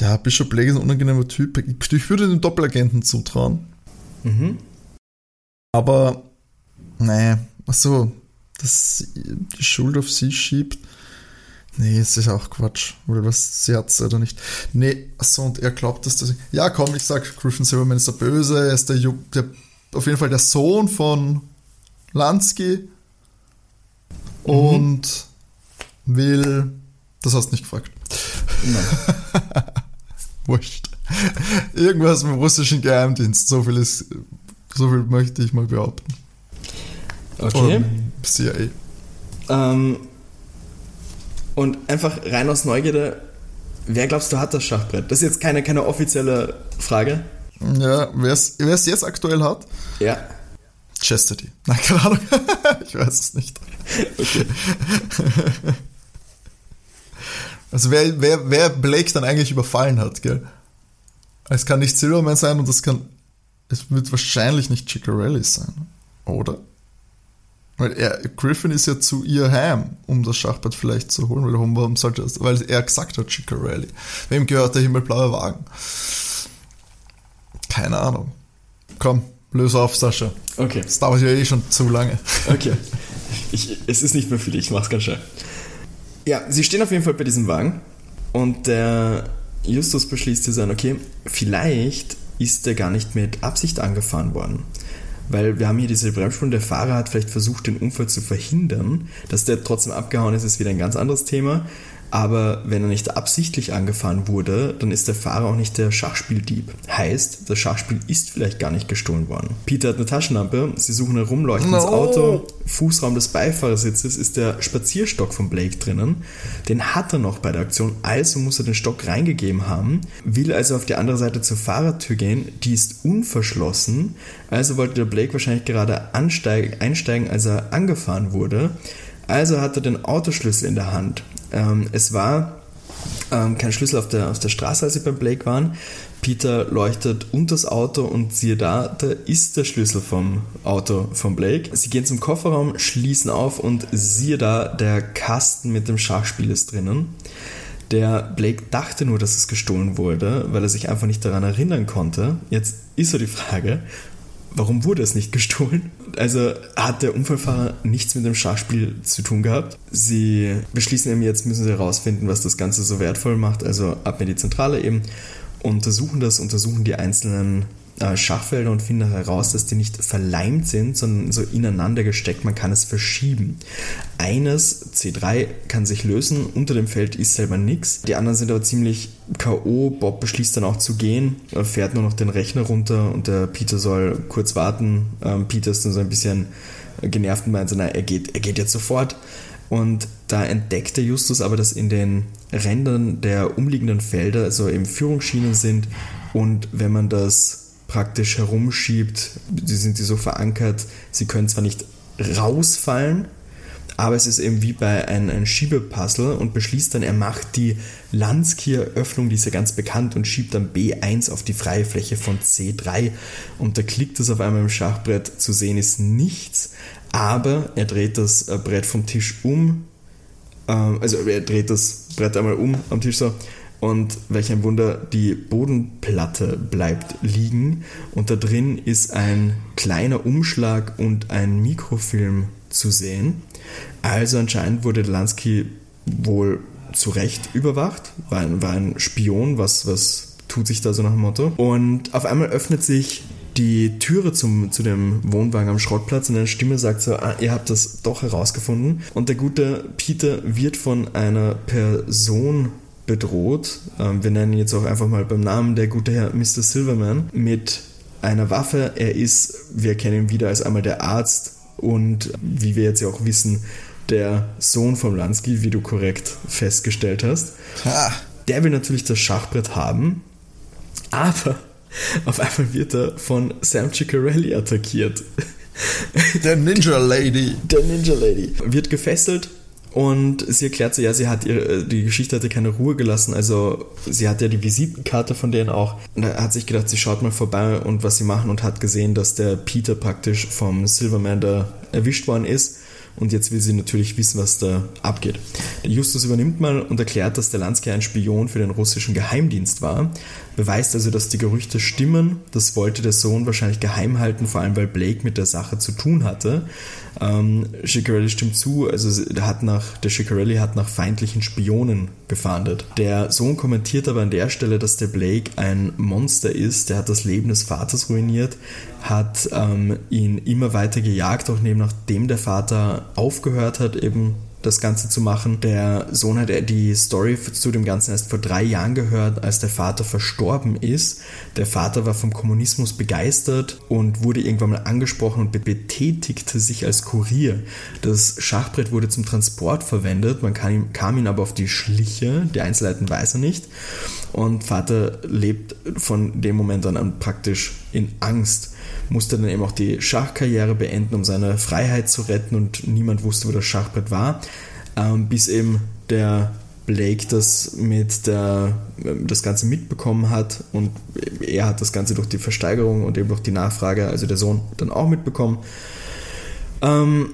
B: ja, Bishop Blake ist ein unangenehmer Typ. Ich, würde dem Doppelagenten zutrauen. Mhm. Aber, nee, achso, dass die Schuld auf sie schiebt. Nee, es ist auch Quatsch, weil was sie hat oder nicht. Nee, achso, und er glaubt, dass das. Ja, komm, ich sag, Griffin Silverman ist der Böse, er ist der, der auf jeden Fall der Sohn von Lansky. Mhm. Und will. Das hast du nicht gefragt. Nein. <laughs> Wurscht. Irgendwas mit dem russischen Geheimdienst. So viel ist. So viel möchte ich mal behaupten.
C: Okay. Oder
B: CIA.
C: Ähm, und einfach rein aus Neugierde, wer glaubst du hat das Schachbrett? Das ist jetzt keine, keine offizielle Frage.
B: Ja, wer es jetzt aktuell hat?
C: Ja.
B: Chastity. Nein, keine Ahnung. <laughs> ich weiß es nicht. Okay. <laughs> Also wer, wer, wer Blake dann eigentlich überfallen hat, gell? Es kann nicht Silverman sein und es kann. Es wird wahrscheinlich nicht Chickarelli sein, oder? Weil er, Griffin ist ja zu ihr heim, um das Schachbrett vielleicht zu holen, weil, warum sollte das, weil er gesagt hat, Chickarelli. Wem gehört der himmelblaue Wagen? Keine Ahnung. Komm, löse auf, Sascha.
C: Okay.
B: Das dauert ja eh schon zu lange.
C: Okay. Ich, es ist nicht mehr für dich, ich mach's ganz schnell. Ja, sie stehen auf jeden Fall bei diesem Wagen und der Justus beschließt zu sagen, okay, vielleicht ist der gar nicht mit Absicht angefahren worden. Weil wir haben hier diese Bremsspuren, der Fahrer hat vielleicht versucht, den Unfall zu verhindern. Dass der trotzdem abgehauen ist, ist wieder ein ganz anderes Thema. Aber wenn er nicht absichtlich angefahren wurde, dann ist der Fahrer auch nicht der Schachspieldieb. Heißt, das Schachspiel ist vielleicht gar nicht gestohlen worden. Peter hat eine Taschenlampe, sie suchen herum, leuchten no. ins Auto. Fußraum des Beifahrersitzes ist der Spazierstock von Blake drinnen. Den hat er noch bei der Aktion, also muss er den Stock reingegeben haben. Will also auf die andere Seite zur Fahrertür gehen, die ist unverschlossen. Also wollte der Blake wahrscheinlich gerade einsteigen, als er angefahren wurde. Also hat er den Autoschlüssel in der Hand. Ähm, es war ähm, kein Schlüssel auf der, auf der Straße, als sie beim Blake waren. Peter leuchtet unter das Auto und siehe da, da ist der Schlüssel vom Auto von Blake. Sie gehen zum Kofferraum, schließen auf und siehe da, der Kasten mit dem Schachspiel ist drinnen. Der Blake dachte nur, dass es gestohlen wurde, weil er sich einfach nicht daran erinnern konnte. Jetzt ist so die Frage, warum wurde es nicht gestohlen? Also hat der Unfallfahrer nichts mit dem Schachspiel zu tun gehabt. Sie beschließen eben jetzt, müssen sie herausfinden, was das Ganze so wertvoll macht. Also ab in die Zentrale eben, untersuchen das, untersuchen die einzelnen äh, Schachfelder und finden heraus, dass die nicht verleimt sind, sondern so ineinander gesteckt. Man kann es verschieben. Eines, C3, kann sich lösen, unter dem Feld ist selber nichts. Die anderen sind aber ziemlich K.O. Bob beschließt dann auch zu gehen, fährt nur noch den Rechner runter und der Peter soll kurz warten. Ähm, Peter ist dann so ein bisschen genervt und meint so, na, er geht, er geht jetzt sofort. Und da entdeckt der Justus aber, dass in den Rändern der umliegenden Felder so eben Führungsschienen sind und wenn man das praktisch herumschiebt, die sind die so verankert, sie können zwar nicht rausfallen, aber es ist eben wie bei einem, einem Schiebepuzzle und beschließt dann, er macht die Landskier-Öffnung, die ist ja ganz bekannt, und schiebt dann B1 auf die freie Fläche von C3 und da klickt es auf einmal im Schachbrett, zu sehen ist nichts, aber er dreht das Brett vom Tisch um, ähm, also er dreht das Brett einmal um am Tisch so Und welch ein Wunder, die Bodenplatte bleibt liegen und da drin ist ein kleiner Umschlag und ein Mikrofilm zu sehen. Also anscheinend wurde Lansky wohl zu Recht überwacht, war ein, war ein Spion, was, was tut sich da so nach dem Motto. Und auf einmal öffnet sich die Türe zum, zu dem Wohnwagen am Schrottplatz und eine Stimme sagt so, ah, ihr habt das doch herausgefunden. Und der gute Peter wird von einer Person bedroht. Ähm, wir nennen ihn jetzt auch einfach mal beim Namen der gute Herr Mr. Silverman mit einer Waffe. Er ist, wir kennen ihn wieder als einmal der Arzt und wie wir jetzt ja auch wissen, der Sohn von Lansky, wie du korrekt festgestellt hast. Ha. Der will natürlich das Schachbrett haben, aber auf einmal wird er von Sam Ciccarelli attackiert.
B: Der Ninja Lady.
C: Der Ninja Lady. Wird gefesselt und sie erklärt so, ja, sie hat ihre, die Geschichte hatte keine Ruhe gelassen. Also sie hat ja die Visitenkarte von denen auch. Und hat sich gedacht, sie schaut mal vorbei und was sie machen und hat gesehen, dass der Peter praktisch vom Silverman erwischt worden ist und jetzt will sie natürlich wissen, was da abgeht. Der Justus übernimmt mal und erklärt, dass der Lansky ein Spion für den russischen Geheimdienst war, beweist also, dass die Gerüchte stimmen. Das wollte der Sohn wahrscheinlich geheim halten, vor allem weil Blake mit der Sache zu tun hatte. Ähm, Schicarelli stimmt zu, also der, hat nach, der Schicarelli hat nach feindlichen Spionen gefahndet. Der Sohn kommentiert aber an der Stelle, dass der Blake ein Monster ist, der hat das Leben des Vaters ruiniert, hat ähm, ihn immer weiter gejagt, auch neben nachdem der Vater aufgehört hat, eben das Ganze zu machen. Der Sohn hat die Story zu dem Ganzen erst vor drei Jahren gehört, als der Vater verstorben ist. Der Vater war vom Kommunismus begeistert und wurde irgendwann mal angesprochen und betätigte sich als Kurier. Das Schachbrett wurde zum Transport verwendet, man kam, kam ihn aber auf die Schliche, die Einzelheiten weiß er nicht. Und Vater lebt von dem Moment an praktisch in Angst musste dann eben auch die Schachkarriere beenden, um seine Freiheit zu retten und niemand wusste, wo das Schachbrett war, ähm, bis eben der Blake das mit der, das Ganze mitbekommen hat und er hat das Ganze durch die Versteigerung und eben durch die Nachfrage, also der Sohn, dann auch mitbekommen. Ähm,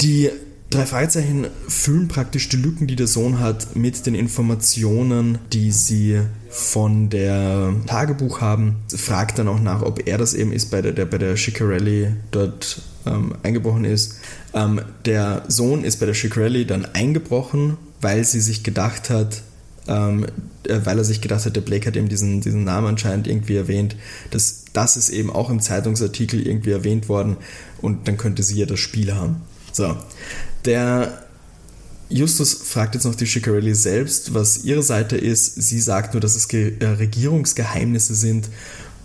C: die Drei Fragezeichen füllen praktisch die Lücken, die der Sohn hat, mit den Informationen, die sie von der Tagebuch haben. Fragt dann auch nach, ob er das eben ist, bei der, der bei der Schicarelli dort ähm, eingebrochen ist. Ähm, der Sohn ist bei der Schicarelli dann eingebrochen, weil sie sich gedacht hat, ähm, äh, weil er sich gedacht hat, der Blake hat eben diesen, diesen Namen anscheinend irgendwie erwähnt. Das, das ist eben auch im Zeitungsartikel irgendwie erwähnt worden und dann könnte sie ja das Spiel haben. So, der Justus fragt jetzt noch die Schicarelli selbst, was ihre Seite ist. Sie sagt nur, dass es äh, Regierungsgeheimnisse sind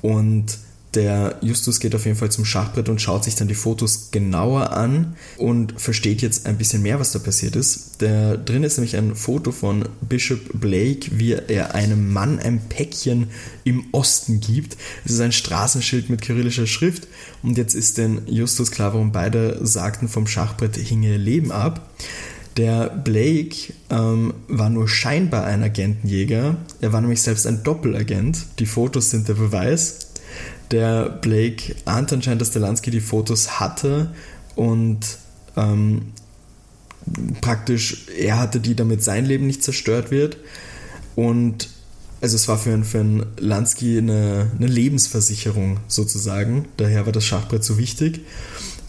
C: und der Justus geht auf jeden Fall zum Schachbrett und schaut sich dann die Fotos genauer an und versteht jetzt ein bisschen mehr, was da passiert ist. Da drin ist nämlich ein Foto von Bishop Blake, wie er einem Mann ein Päckchen im Osten gibt. Es ist ein Straßenschild mit kyrillischer Schrift und jetzt ist den Justus klar, warum beide sagten, vom Schachbrett hinge Leben ab. Der Blake ähm, war nur scheinbar ein Agentenjäger. Er war nämlich selbst ein Doppelagent. Die Fotos sind der Beweis. Der Blake ahnt anscheinend, dass der Lansky die Fotos hatte und ähm, praktisch er hatte die, damit sein Leben nicht zerstört wird. Und also es war für, einen, für einen Lansky eine, eine Lebensversicherung sozusagen. Daher war das Schachbrett so wichtig.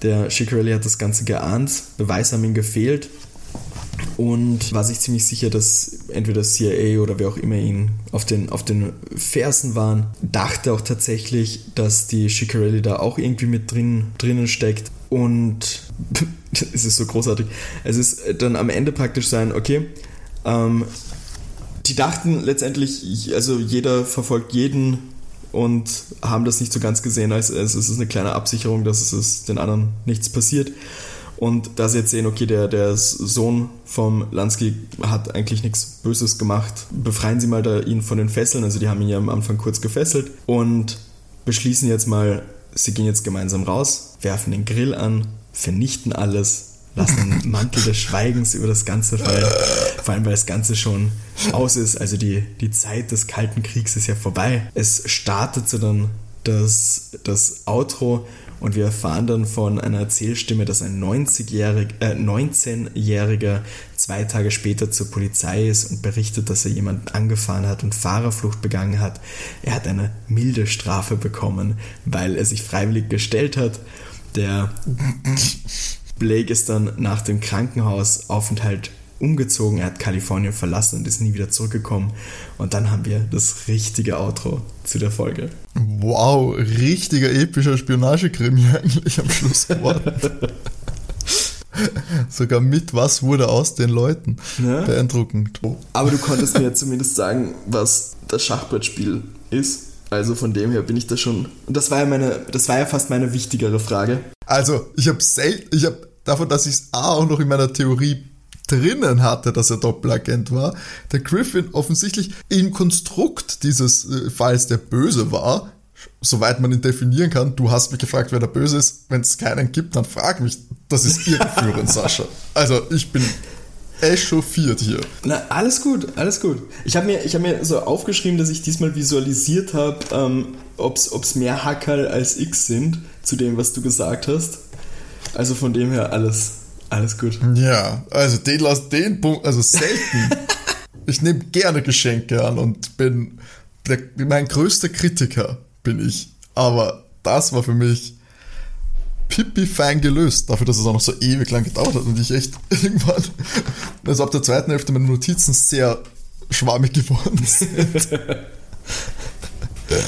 C: Der Schicarelli hat das Ganze geahnt, Beweise haben ihm gefehlt und war sich ziemlich sicher, dass entweder CIA oder wer auch immer ihn auf den, auf den Fersen waren. Dachte auch tatsächlich, dass die Schicarelli da auch irgendwie mit drin, drinnen steckt. Und <laughs> es ist so großartig. Es ist dann am Ende praktisch sein, okay, ähm, die dachten letztendlich, also jeder verfolgt jeden und haben das nicht so ganz gesehen, als, als es ist eine kleine Absicherung, dass es den anderen nichts passiert. Und da sie jetzt sehen, okay, der, der Sohn vom Lansky hat eigentlich nichts Böses gemacht, befreien sie mal da ihn von den Fesseln. Also die haben ihn ja am Anfang kurz gefesselt und beschließen jetzt mal, sie gehen jetzt gemeinsam raus, werfen den Grill an, vernichten alles, lassen einen <laughs> Mantel des Schweigens über das Ganze fallen. Vor allem, weil das Ganze schon aus ist. Also die, die Zeit des Kalten Kriegs ist ja vorbei. Es startete dann das, das Outro Und wir erfahren dann von einer Erzählstimme, dass ein 90-jährig, äh, 19-Jähriger zwei Tage später zur Polizei ist und berichtet, dass er jemanden angefahren hat und Fahrerflucht begangen hat. Er hat eine milde Strafe bekommen, weil er sich freiwillig gestellt hat. Der Blake ist dann nach dem Krankenhausaufenthalt umgezogen, er hat Kalifornien verlassen und ist nie wieder zurückgekommen. Und dann haben wir das richtige Outro zu der Folge.
B: Wow, richtiger epischer Spionagekrimi eigentlich am Schluss geworden. <laughs> Sogar mit was wurde aus den Leuten. Ja? Beeindruckend.
C: Aber du konntest mir zumindest sagen, was das Schachbrettspiel ist. Also von dem her bin ich da schon. Und das war ja meine, das war ja fast meine wichtigere Frage.
B: Also, ich habe selten, ich habe davon, dass ich es auch noch in meiner Theorie drinnen hatte, dass er Doppelagent war, der Griffin offensichtlich im Konstrukt dieses äh, Falls der Böse war, soweit man ihn definieren kann. Du hast mich gefragt, wer der Böse ist. Wenn es keinen gibt, dann frag mich. Das ist irreführend, <laughs> Sascha. Also ich bin echauffiert hier.
C: Na, alles gut, alles gut. Ich habe mir, hab mir so aufgeschrieben, dass ich diesmal visualisiert habe, ähm, ob es mehr Hackerl als X sind, zu dem, was du gesagt hast. Also von dem her alles, alles gut.
B: Ja, also den lass den Punkt, also selten. <laughs> ich nehme gerne Geschenke an und bin der, mein größter Kritiker bin ich. Aber das war für mich pipi fein gelöst, dafür, dass es auch noch so ewig lang gedauert hat und ich echt <laughs> irgendwann, also ab der zweiten Hälfte meine Notizen sehr schwammig geworden sind. <laughs>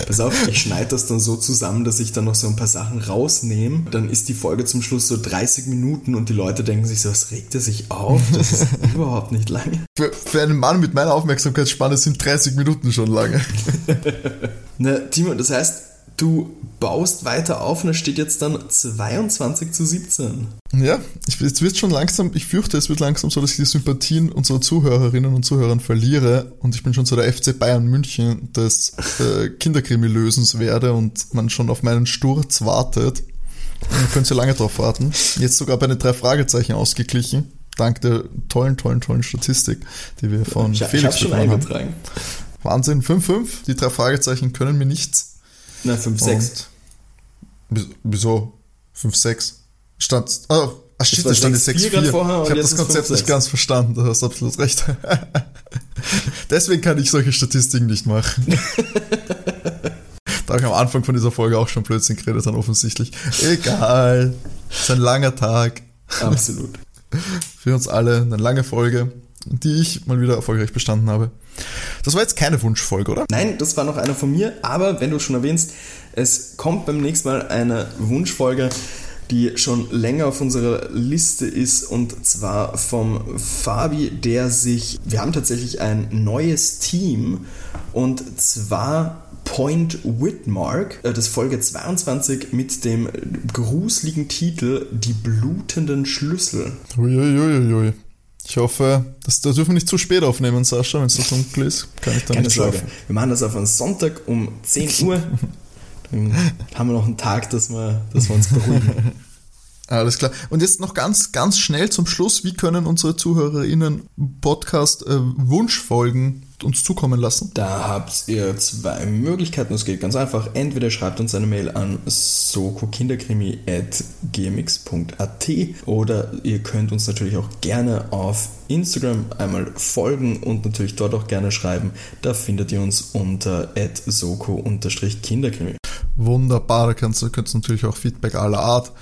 C: Pass auf, ich schneide das dann so zusammen, dass ich dann noch so ein paar Sachen rausnehme. Dann ist die Folge zum Schluss so 30 Minuten und die Leute denken sich so, was regt er sich auf? Das ist <laughs> überhaupt nicht lange.
B: Für, für einen Mann mit meiner Aufmerksamkeitsspanne sind 30 Minuten schon lange. <laughs>
C: Na, Timo, das heißt, du baust weiter auf und es steht jetzt dann 22 zu 17.
B: Ja, ich, jetzt wird schon langsam, ich fürchte, es wird langsam so, dass ich die Sympathien unserer Zuhörerinnen und Zuhörern verliere und ich bin schon so der FC Bayern München des äh, Kinderkrimi-Lösens werde und man schon auf meinen Sturz wartet. Ihr könnt ihr lange drauf warten. Jetzt sogar bei den drei Fragezeichen ausgeglichen. Dank der tollen, tollen, tollen Statistik, die wir von
C: ich,
B: Felix
C: ich schon eingetragen.
B: Wahnsinn, 5-5. Die drei Fragezeichen können mir nichts.
C: Na, 5-6.
B: Wieso? 5-6. Stand. Oh, ach shit, da stand jetzt 6-4. Ich habe das Konzept nicht ganz verstanden, du hast absolut recht. <laughs> Deswegen kann ich solche Statistiken nicht machen. <laughs> da habe ich am Anfang von dieser Folge auch schon Blödsinn geredet, dann offensichtlich. Egal. Es ist ein langer Tag.
C: Absolut. <laughs>
B: Für uns alle eine lange Folge, die ich mal wieder erfolgreich bestanden habe. Das war jetzt keine Wunschfolge, oder?
C: Nein, das war noch eine von mir, aber wenn du schon erwähnst, es kommt beim nächsten Mal eine Wunschfolge, die schon länger auf unserer Liste ist und zwar vom Fabi, der sich, wir haben tatsächlich ein neues Team und zwar Point Whitmark, äh, das Folge 22 mit dem gruseligen Titel Die blutenden Schlüssel.
B: Uiuiuiui. Ich hoffe, das, das dürfen wir nicht zu spät aufnehmen, Sascha, wenn es so dunkel ist. Kann ich dann
C: Keine
B: nicht
C: Sorge. Wir machen das auf einen Sonntag um 10 Uhr. Dann haben wir noch einen Tag, dass wir, dass wir uns beruhigen. <laughs>
B: Alles klar. Und jetzt noch ganz, ganz schnell zum Schluss. Wie können unsere ZuhörerInnen Podcast-Wunschfolgen äh, uns zukommen lassen?
C: Da habt ihr zwei Möglichkeiten. Es geht ganz einfach. Entweder schreibt uns eine Mail an sokokinderkrimi.gmx.at oder ihr könnt uns natürlich auch gerne auf Instagram einmal folgen und natürlich dort auch gerne schreiben. Da findet ihr uns unter soko-kinderkrimi.
B: Wunderbar. Da könnt ihr natürlich auch Feedback aller Art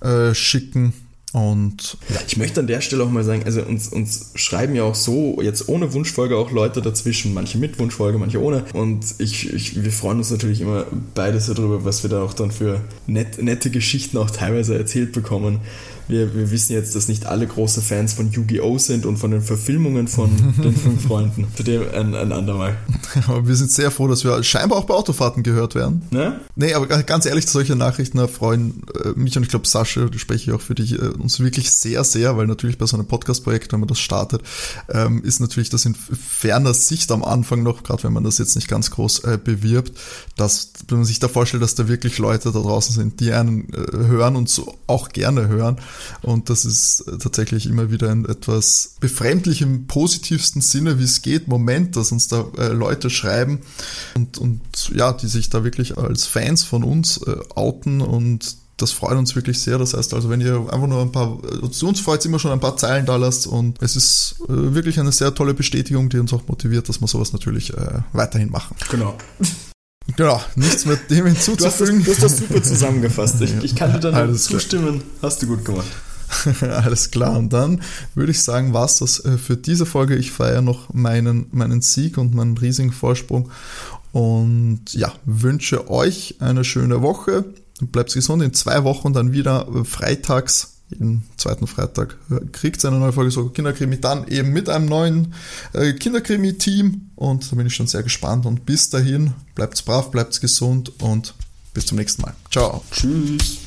B: äh, schicken. Und
C: ja. ich möchte an der Stelle auch mal sagen, also uns, uns schreiben ja auch so, jetzt ohne Wunschfolge auch Leute dazwischen, manche mit Wunschfolge, manche ohne. Und ich, ich, wir freuen uns natürlich immer beides darüber, was wir da auch dann für net, nette Geschichten auch teilweise erzählt bekommen wir, wir wissen jetzt, dass nicht alle große Fans von Yu-Gi-Oh! sind und von den Verfilmungen von <laughs> den fünf Freunden. Zu dem ein, ein andermal. <laughs>
B: Aber wir sind sehr froh, dass wir scheinbar auch bei Autofahrten gehört werden.
C: Ne?
B: Nee, aber ganz ehrlich, solche Nachrichten erfreuen äh, mich und ich glaube Sascha, die spreche ich auch für dich, äh, uns wirklich sehr, sehr, weil natürlich bei so einem Podcast-Projekt, wenn man das startet, ähm, ist natürlich das in ferner Sicht am Anfang noch, gerade wenn man das jetzt nicht ganz groß äh, bewirbt, dass wenn man sich da vorstellt, dass da wirklich Leute da draußen sind, die einen hören und so auch gerne hören, und das ist äh, tatsächlich immer wieder ein etwas befremdlich im positivsten Sinne, wie es geht, Moment, dass uns da äh, Leute schreiben und, und ja, die sich da wirklich als Fans von uns äh, outen und das freut uns wirklich sehr. Das heißt also, wenn ihr einfach nur ein paar, zu uns freut es immer schon ein paar Zeilen da lasst und es ist äh, wirklich eine sehr tolle Bestätigung, die uns auch motiviert, dass wir sowas natürlich äh, weiterhin machen.
C: Genau.
B: Genau, nichts mehr dem hinzuzufügen.
C: Du hast das, du hast das super zusammengefasst. Ich, ich kann dir da nur zustimmen. Hast du gut gemacht. <laughs>
B: Alles klar. Und dann würde ich sagen, war es das äh, für diese Folge. Ich feiere noch meinen, meinen Sieg und meinen riesigen Vorsprung. Und ja, wünsche euch eine schöne Woche. Bleibt gesund. In zwei Wochen dann wieder freitags jeden zweiten Freitag kriegt eine neue Folge so Kinderkrimi dann eben mit einem neuen äh, Kinderkrimi-Team und da bin ich schon sehr gespannt und bis dahin bleibt brav, bleibt gesund und bis zum nächsten Mal. Ciao.
C: Tschüss.